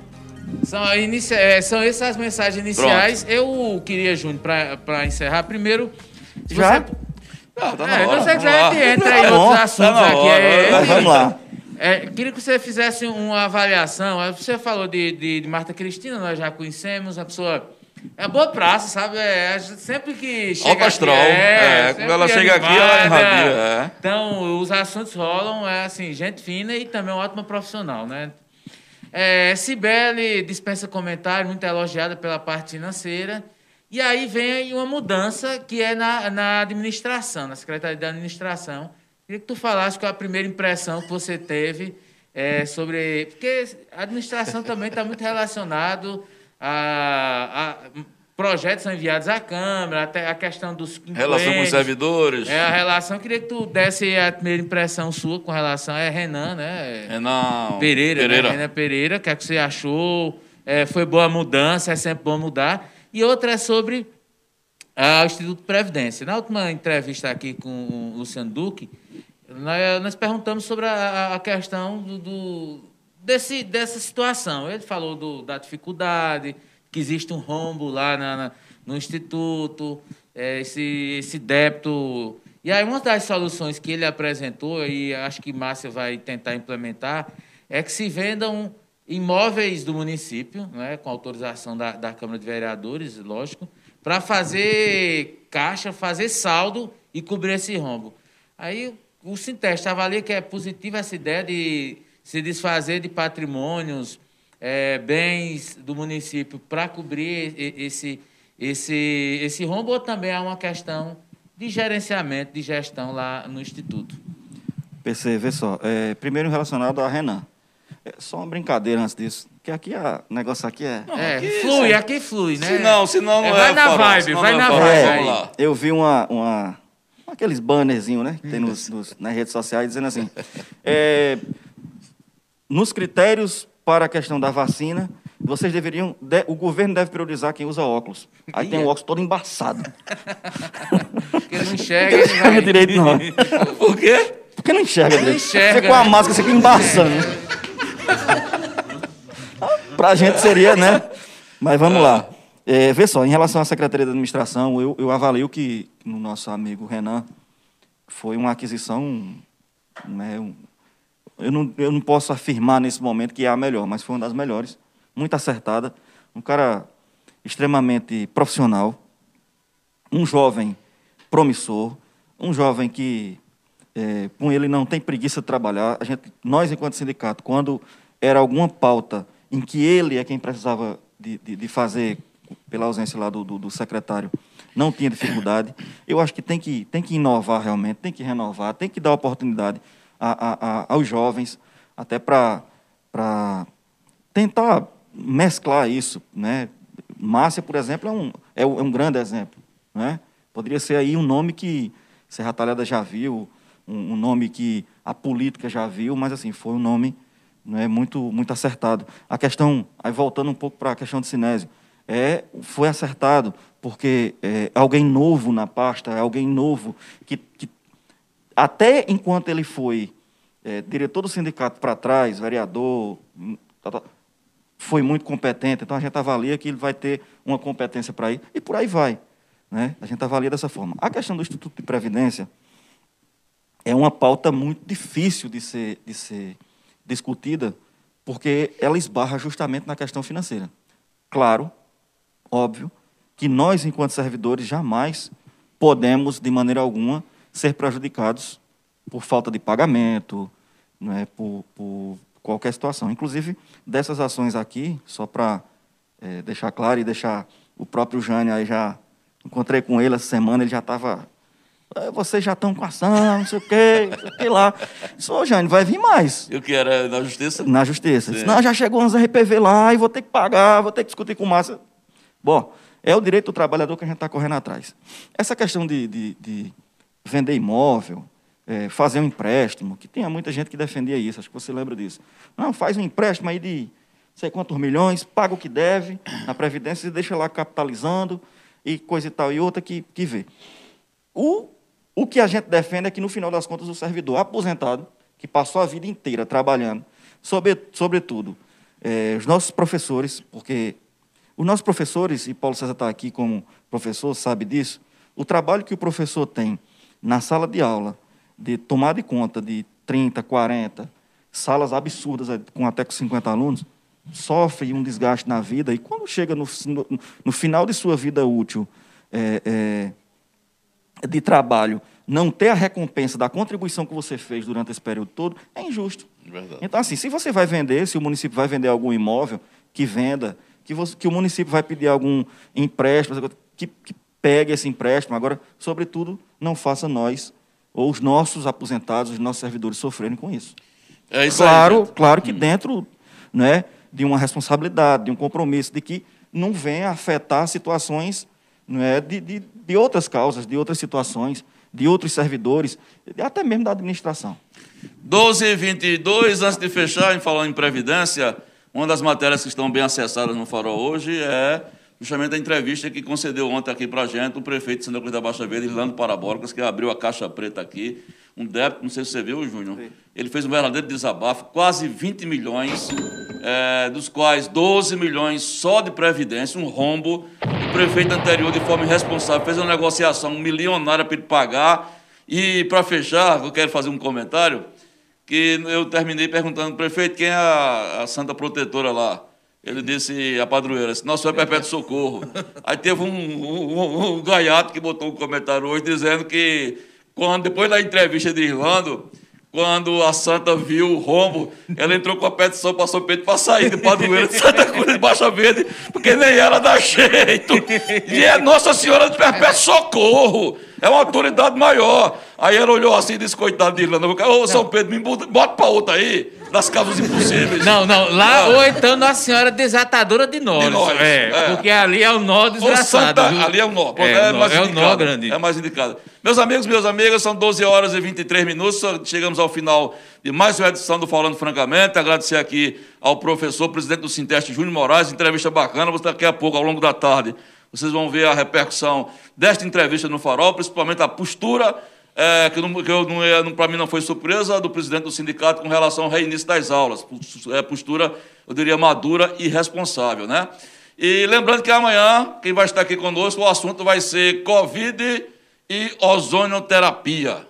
São, inicia, é, são essas as mensagens iniciais. Pronto. Eu queria, Júnior, para encerrar, primeiro. Já? Você... Não, tá na é, hora. Não sei se a gente entra em outros tá assuntos tá aqui. É, vamos lá. É, queria que você fizesse uma avaliação. Você falou de, de, de, Marta Cristina, nós já conhecemos, a pessoa É boa praça, sabe? É, sempre que chega Alto astral. aqui... É, quando ela chega aqui, ela irradia, é. Então, os assuntos rolam, é assim, gente fina e também uma ótima profissional, né? É, Cibele dispensa comentário, muito elogiada pela parte financeira. E aí vem uma mudança que é na, na administração, na Secretaria de Administração. Queria que tu falasse qual a primeira impressão que você teve é, sobre. Porque a administração também está muito relacionado a, a, projetos são enviados à Câmara, até a questão dos. Relação com os servidores. É, a relação. Queria que tu desse a primeira impressão sua com relação. É Renan, né? Renan Pereira. Pereira. Né? Renan Pereira. O que, é que você achou? É, foi boa a mudança, é sempre bom mudar. E outra é sobre ah, o Instituto Previdência. Na última entrevista aqui com o Luciano Duque, nós, perguntamos sobre a, a questão do, do, desse, dessa situação. Ele falou do, da dificuldade, que existe um rombo lá na, na, no Instituto, é, esse, esse débito. E aí, uma das soluções que ele apresentou, e acho que Márcia vai tentar implementar, é que se vendam imóveis do município, né, com autorização da, da Câmara de Vereadores, lógico, para fazer caixa, fazer saldo e cobrir esse rombo. Aí o Sinteste avalia que é positiva essa ideia de se desfazer de patrimônios, é, bens do município para cobrir esse, esse, esse rombo, ou também há uma questão de gerenciamento, de gestão lá no Instituto? PC, vê só. É, primeiro relacionado a Renan. É só uma brincadeira antes disso. Porque aqui o negócio aqui é. Não, é, aqui, flui, aqui flui, né? Se não, se não, não é. Vai na farol, vibe, vai na é vibe. lá. Eu vi uma, uma aqueles bannerzinhos, né? Que tem nos, nos- nas redes sociais dizendo assim. é, nos critérios para a questão da vacina, vocês deveriam. de- o governo deve priorizar quem usa óculos. Aí tem o óculos todo embaçado. Porque não enxerga, Não enxerga direito, não. Por quê? Porque não enxerga Não direito. enxerga, Você com a máscara, você fica embaçando. Pra gente seria, né? Mas vamos lá. É, vê só, em relação à Secretaria de Administração, eu, eu avalio que no nosso amigo Renan foi uma aquisição. Né, um- eu, não, eu não posso afirmar nesse momento que é a melhor, mas foi uma das melhores. Muito acertada. Um cara extremamente profissional. Um jovem promissor. Um jovem que é, com ele não tem preguiça de trabalhar. A gente, nós, enquanto sindicato, quando era alguma pauta em que ele é quem precisava de, de, de fazer, pela ausência lá do, do, do secretário, não tinha dificuldade. Eu acho que tem que, tem que inovar realmente, tem que renovar, tem que dar oportunidade a, a, a, aos jovens, até para tentar mesclar isso. Né? Márcia, por exemplo, é um, é um é um grande exemplo. Né? Poderia ser aí um nome que Serra Talhada já viu, um, um nome que a política já viu, mas assim, foi um nome né, muito, muito acertado. A questão, aí voltando um pouco para a questão de Sinésio, é, foi acertado, porque é alguém novo na pasta, alguém novo que, que até enquanto ele foi é, diretor do sindicato para trás, vereador, hum, tá, tá, foi muito competente, então a gente avalia que ele vai ter uma competência para ir, e por aí vai. Né? A gente avalia dessa forma. A questão do Instituto de Previdência é uma pauta muito difícil de ser, de ser discutida, porque ela esbarra justamente na questão financeira. Claro, óbvio, que nós, enquanto servidores, jamais podemos, de maneira alguma, ser prejudicados por falta de pagamento, não é, por, por qualquer situação. Inclusive, dessas ações aqui, só para eh, deixar claro e deixar o próprio Jânio aí já encontrei com ele essa semana, ele já estava. Vocês já estão com ação, não sei o quê, não sei o que lá. Só, Jânio, vai vir mais E o que era na justiça? na justiça. Disse, não, já chegou uns RPV lá e vou ter que pagar, vou ter que discutir com o Márcia. Bom, é o direito do trabalhador que a gente está correndo atrás. Essa questão de, de- de vender imóvel, é, fazer um empréstimo, que tinha muita gente que defendia isso, acho que você lembra disso. Não, faz um empréstimo aí de sei quantos milhões, paga o que deve na Previdência e deixa lá capitalizando e coisa e tal, e outra que, que vê. O, o que a gente defende é que, no final das contas, o servidor aposentado, que passou a vida inteira trabalhando, sobre, sobretudo, eh, os nossos professores, porque os nossos professores, e Paulo César está aqui como professor, sabe disso, o trabalho que o professor tem na sala de aula, de tomar de conta de 30, 40, salas absurdas, eh, com até com 50 alunos, sofre um desgaste na vida e quando chega no, no, no final de sua vida útil é, é, de trabalho, não ter a recompensa da contribuição que você fez durante esse período todo, é injusto. Verdade. Então, assim, se você vai vender, se o município vai vender algum imóvel, que venda, que, você, que o município vai pedir algum empréstimo, que, que pegue esse empréstimo. Agora, sobretudo, não faça nós ou os nossos aposentados, os nossos servidores sofrerem com isso. É isso claro, aí, claro que hum. dentro né, de uma responsabilidade, de um compromisso, de que não venha afetar situações né, de, de, de outras causas, de outras situações, de outros servidores, até mesmo da administração. 12 e 22, antes de fechar, em falando em Previdência, uma das matérias que estão bem acessadas no Farol hoje é justamente a entrevista que concedeu ontem aqui para a gente o prefeito de Santa Cruz da Baixa Verde, Irlando Parabólicas, que abriu a caixa preta aqui, um débito, não sei se você viu, Júnior, Sim. ele fez um verdadeiro desabafo, quase 20 milhões, é, dos quais 12 milhões só de previdência, um rombo. O prefeito anterior, de forma irresponsável, fez uma negociação milionária para ele pagar. E, para fechar, eu quero fazer um comentário, que eu terminei perguntando, prefeito, quem é a, a santa protetora lá? Ele disse, a padroeira, nosso é Perpétuo Socorro. Aí teve um, um, um, gaiato que botou um comentário hoje dizendo que, quando, depois da entrevista de Irlando, quando a santa viu o rombo, ela entrou com a petição para São Pedro para sair de padroeira de Santa Cruz de Baixa Verde, porque nem ela dá jeito. E é Nossa Senhora de Perpétuo Socorro. É uma autoridade maior. Aí ela olhou assim e disse, coitado de Irlanda, ô São Pedro, me bota para outra aí das causas impossíveis. Não, não. Lá, ou então Nossa Senhora desatadora de nós. De nós é, é, Porque ali é o nó desgraçado. Santa, ali é o nó. É, é, mais é o nó grande. É mais indicado. Meus amigos, meus amigas, são 12 horas e 23 minutos. Chegamos ao final de mais uma edição do Falando Francamente. Agradecer aqui ao professor, presidente do Sinteste, Júnior Moraes. Entrevista bacana. Daqui a pouco, ao longo da tarde, vocês vão ver a repercussão desta entrevista no Farol, principalmente a postura é, que, que é, para mim não foi surpresa, do presidente do sindicato com relação ao reinício das aulas. É, postura, eu diria, madura e responsável. Né? E lembrando que amanhã, quem vai estar aqui conosco, o assunto vai ser Covid e ozonioterapia.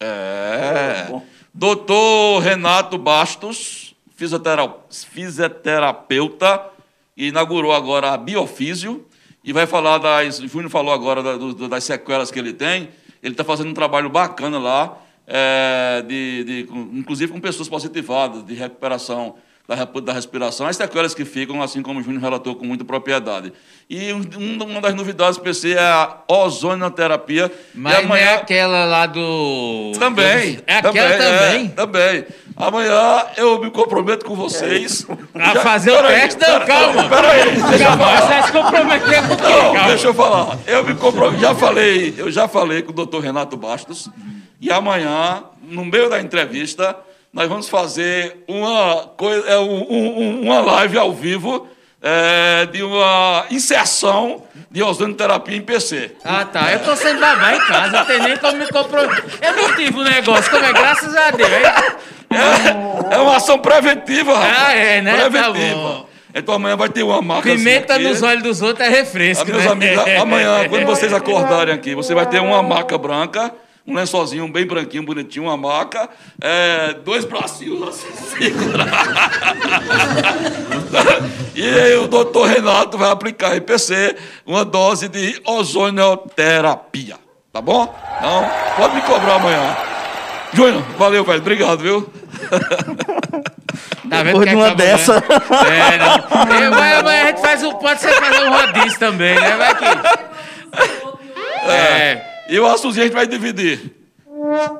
É. Doutor Renato Bastos, fisioterapeuta, inaugurou agora a biofísio e vai falar das. O Júnior falou agora das sequelas que ele tem ele está fazendo um trabalho bacana lá, é, de, de, inclusive com pessoas positivadas, de recuperação da, da respiração, as sequelas que ficam, assim como o Júnior relatou com muita propriedade. E um, uma das novidades do PC é a ozonioterapia. Mas amanhã... não é aquela lá do. Também. É aquela também? Também. É, também. Amanhã eu me comprometo com vocês. A já... fazer o teste? Não, calma. Peraí, deixa eu falar. Você se comprometer com? Não, calma. deixa eu falar. Eu me comprometo. Já falei, eu já falei com o doutor Renato Bastos. E amanhã, no meio da entrevista, nós vamos fazer uma, coisa, é, um, um, uma live ao vivo é, de uma inserção de ozonioterapia em PC. Ah, tá. Eu tô sem babá em casa, não tem nem como me comprometer. Eu não tive um negócio, como é graças a Deus. É, é uma ação preventiva, rapaz. Ah, é, né? Tá preventiva. Tá então amanhã vai ter uma marca. Pimenta assim nos olhos dos outros é refresco. Ah, meus né? amigos, amanhã, quando vocês acordarem aqui, você vai ter uma maca branca um lençolzinho bem branquinho, bonitinho, uma maca, é, dois bracinhos assim, segura. e o doutor Renato vai aplicar IPC, uma dose de ozonioterapia. Tá bom? Então, pode me cobrar amanhã. Júnior, valeu, velho. Obrigado, viu? Tá Depois de uma dessa. É, não. É, mas, mas a gente faz um, pode ser fazer um rodízio também, né? Vai que. É. E o açuzinho a gente vai dividir.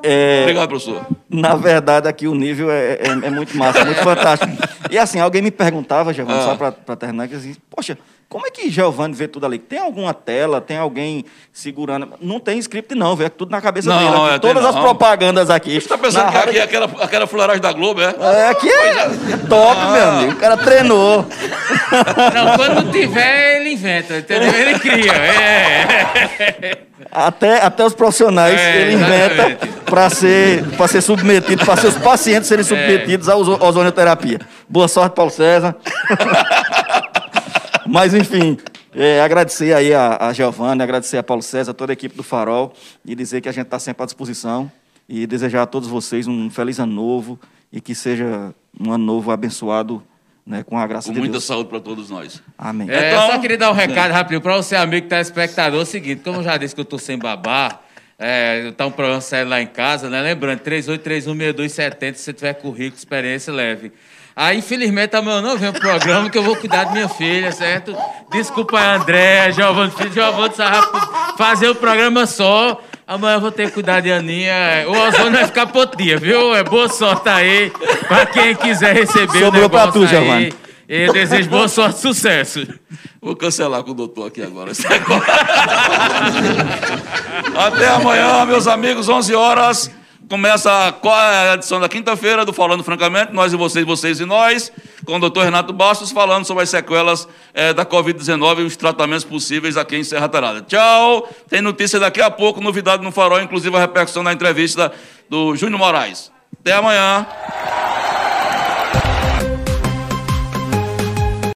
É, Obrigado, professor. Na verdade, aqui o nível é, é, é muito massa, muito fantástico. E assim, alguém me perguntava, Giovanni, ah. só para terminar, que assim, poxa, como é que Giovanni vê tudo ali? Tem alguma tela? Tem alguém segurando? Não tem script, não, vê tudo na cabeça não, dele. Aqui, é, todas as propagandas aqui. Você está pensando que aqui é aquela, aquela fularagem da Globo, é? É, aqui é, é top, ah. meu amigo. O cara treinou. Não, quando tiver, ele inventa, entendeu? Ele cria. É. Até, até os profissionais é, ele inventa para ser, ser submetido, para seus pacientes serem é. submetidos à ozonioterapia. Boa sorte, Paulo César. Mas, enfim, é, agradecer aí a, a Giovanni, agradecer a Paulo César, toda a equipe do Farol, e dizer que a gente está sempre à disposição. E desejar a todos vocês um feliz ano novo e que seja um ano novo abençoado né, com a graça Com de muita Deus. saúde para todos nós. Amém. É, Então- eu só queria dar um recado rapidinho para você, amigo que tá espectador. É o seguinte, como eu já disse que eu tô sem babá, é, tá um programa sério lá em casa, né? Lembrando, 38316270, se você tiver currículo, experiência, leve. Aí, infelizmente, amanhã eu não venho pro programa, que eu vou cuidar da minha filha, certo? Desculpa aí, André, Giovanni Filho, Giovanni Sarra, fazer o programa só. Amanhã eu vou ter que cuidar de Aninha. O Ozônio vai ficar por dia, viu? É boa sorte aí, pra quem quiser receber Sobrou o pra negócio tu, aí. Giovanni. Eu desejo boa sorte e sucesso. Vou cancelar com o doutor aqui agora. Até amanhã, meus amigos, 11 horas. Começa a co- a edição da quinta-feira do Falando Francamente, nós e vocês, vocês e nós, com o doutor Renato Bastos, falando sobre as sequelas eh, da Covid-19 e os tratamentos possíveis aqui em Serra Talhada. Tchau! Tem notícia daqui a pouco, novidade no Farol, inclusive a repercussão da entrevista do Júnior Moraes. Até amanhã!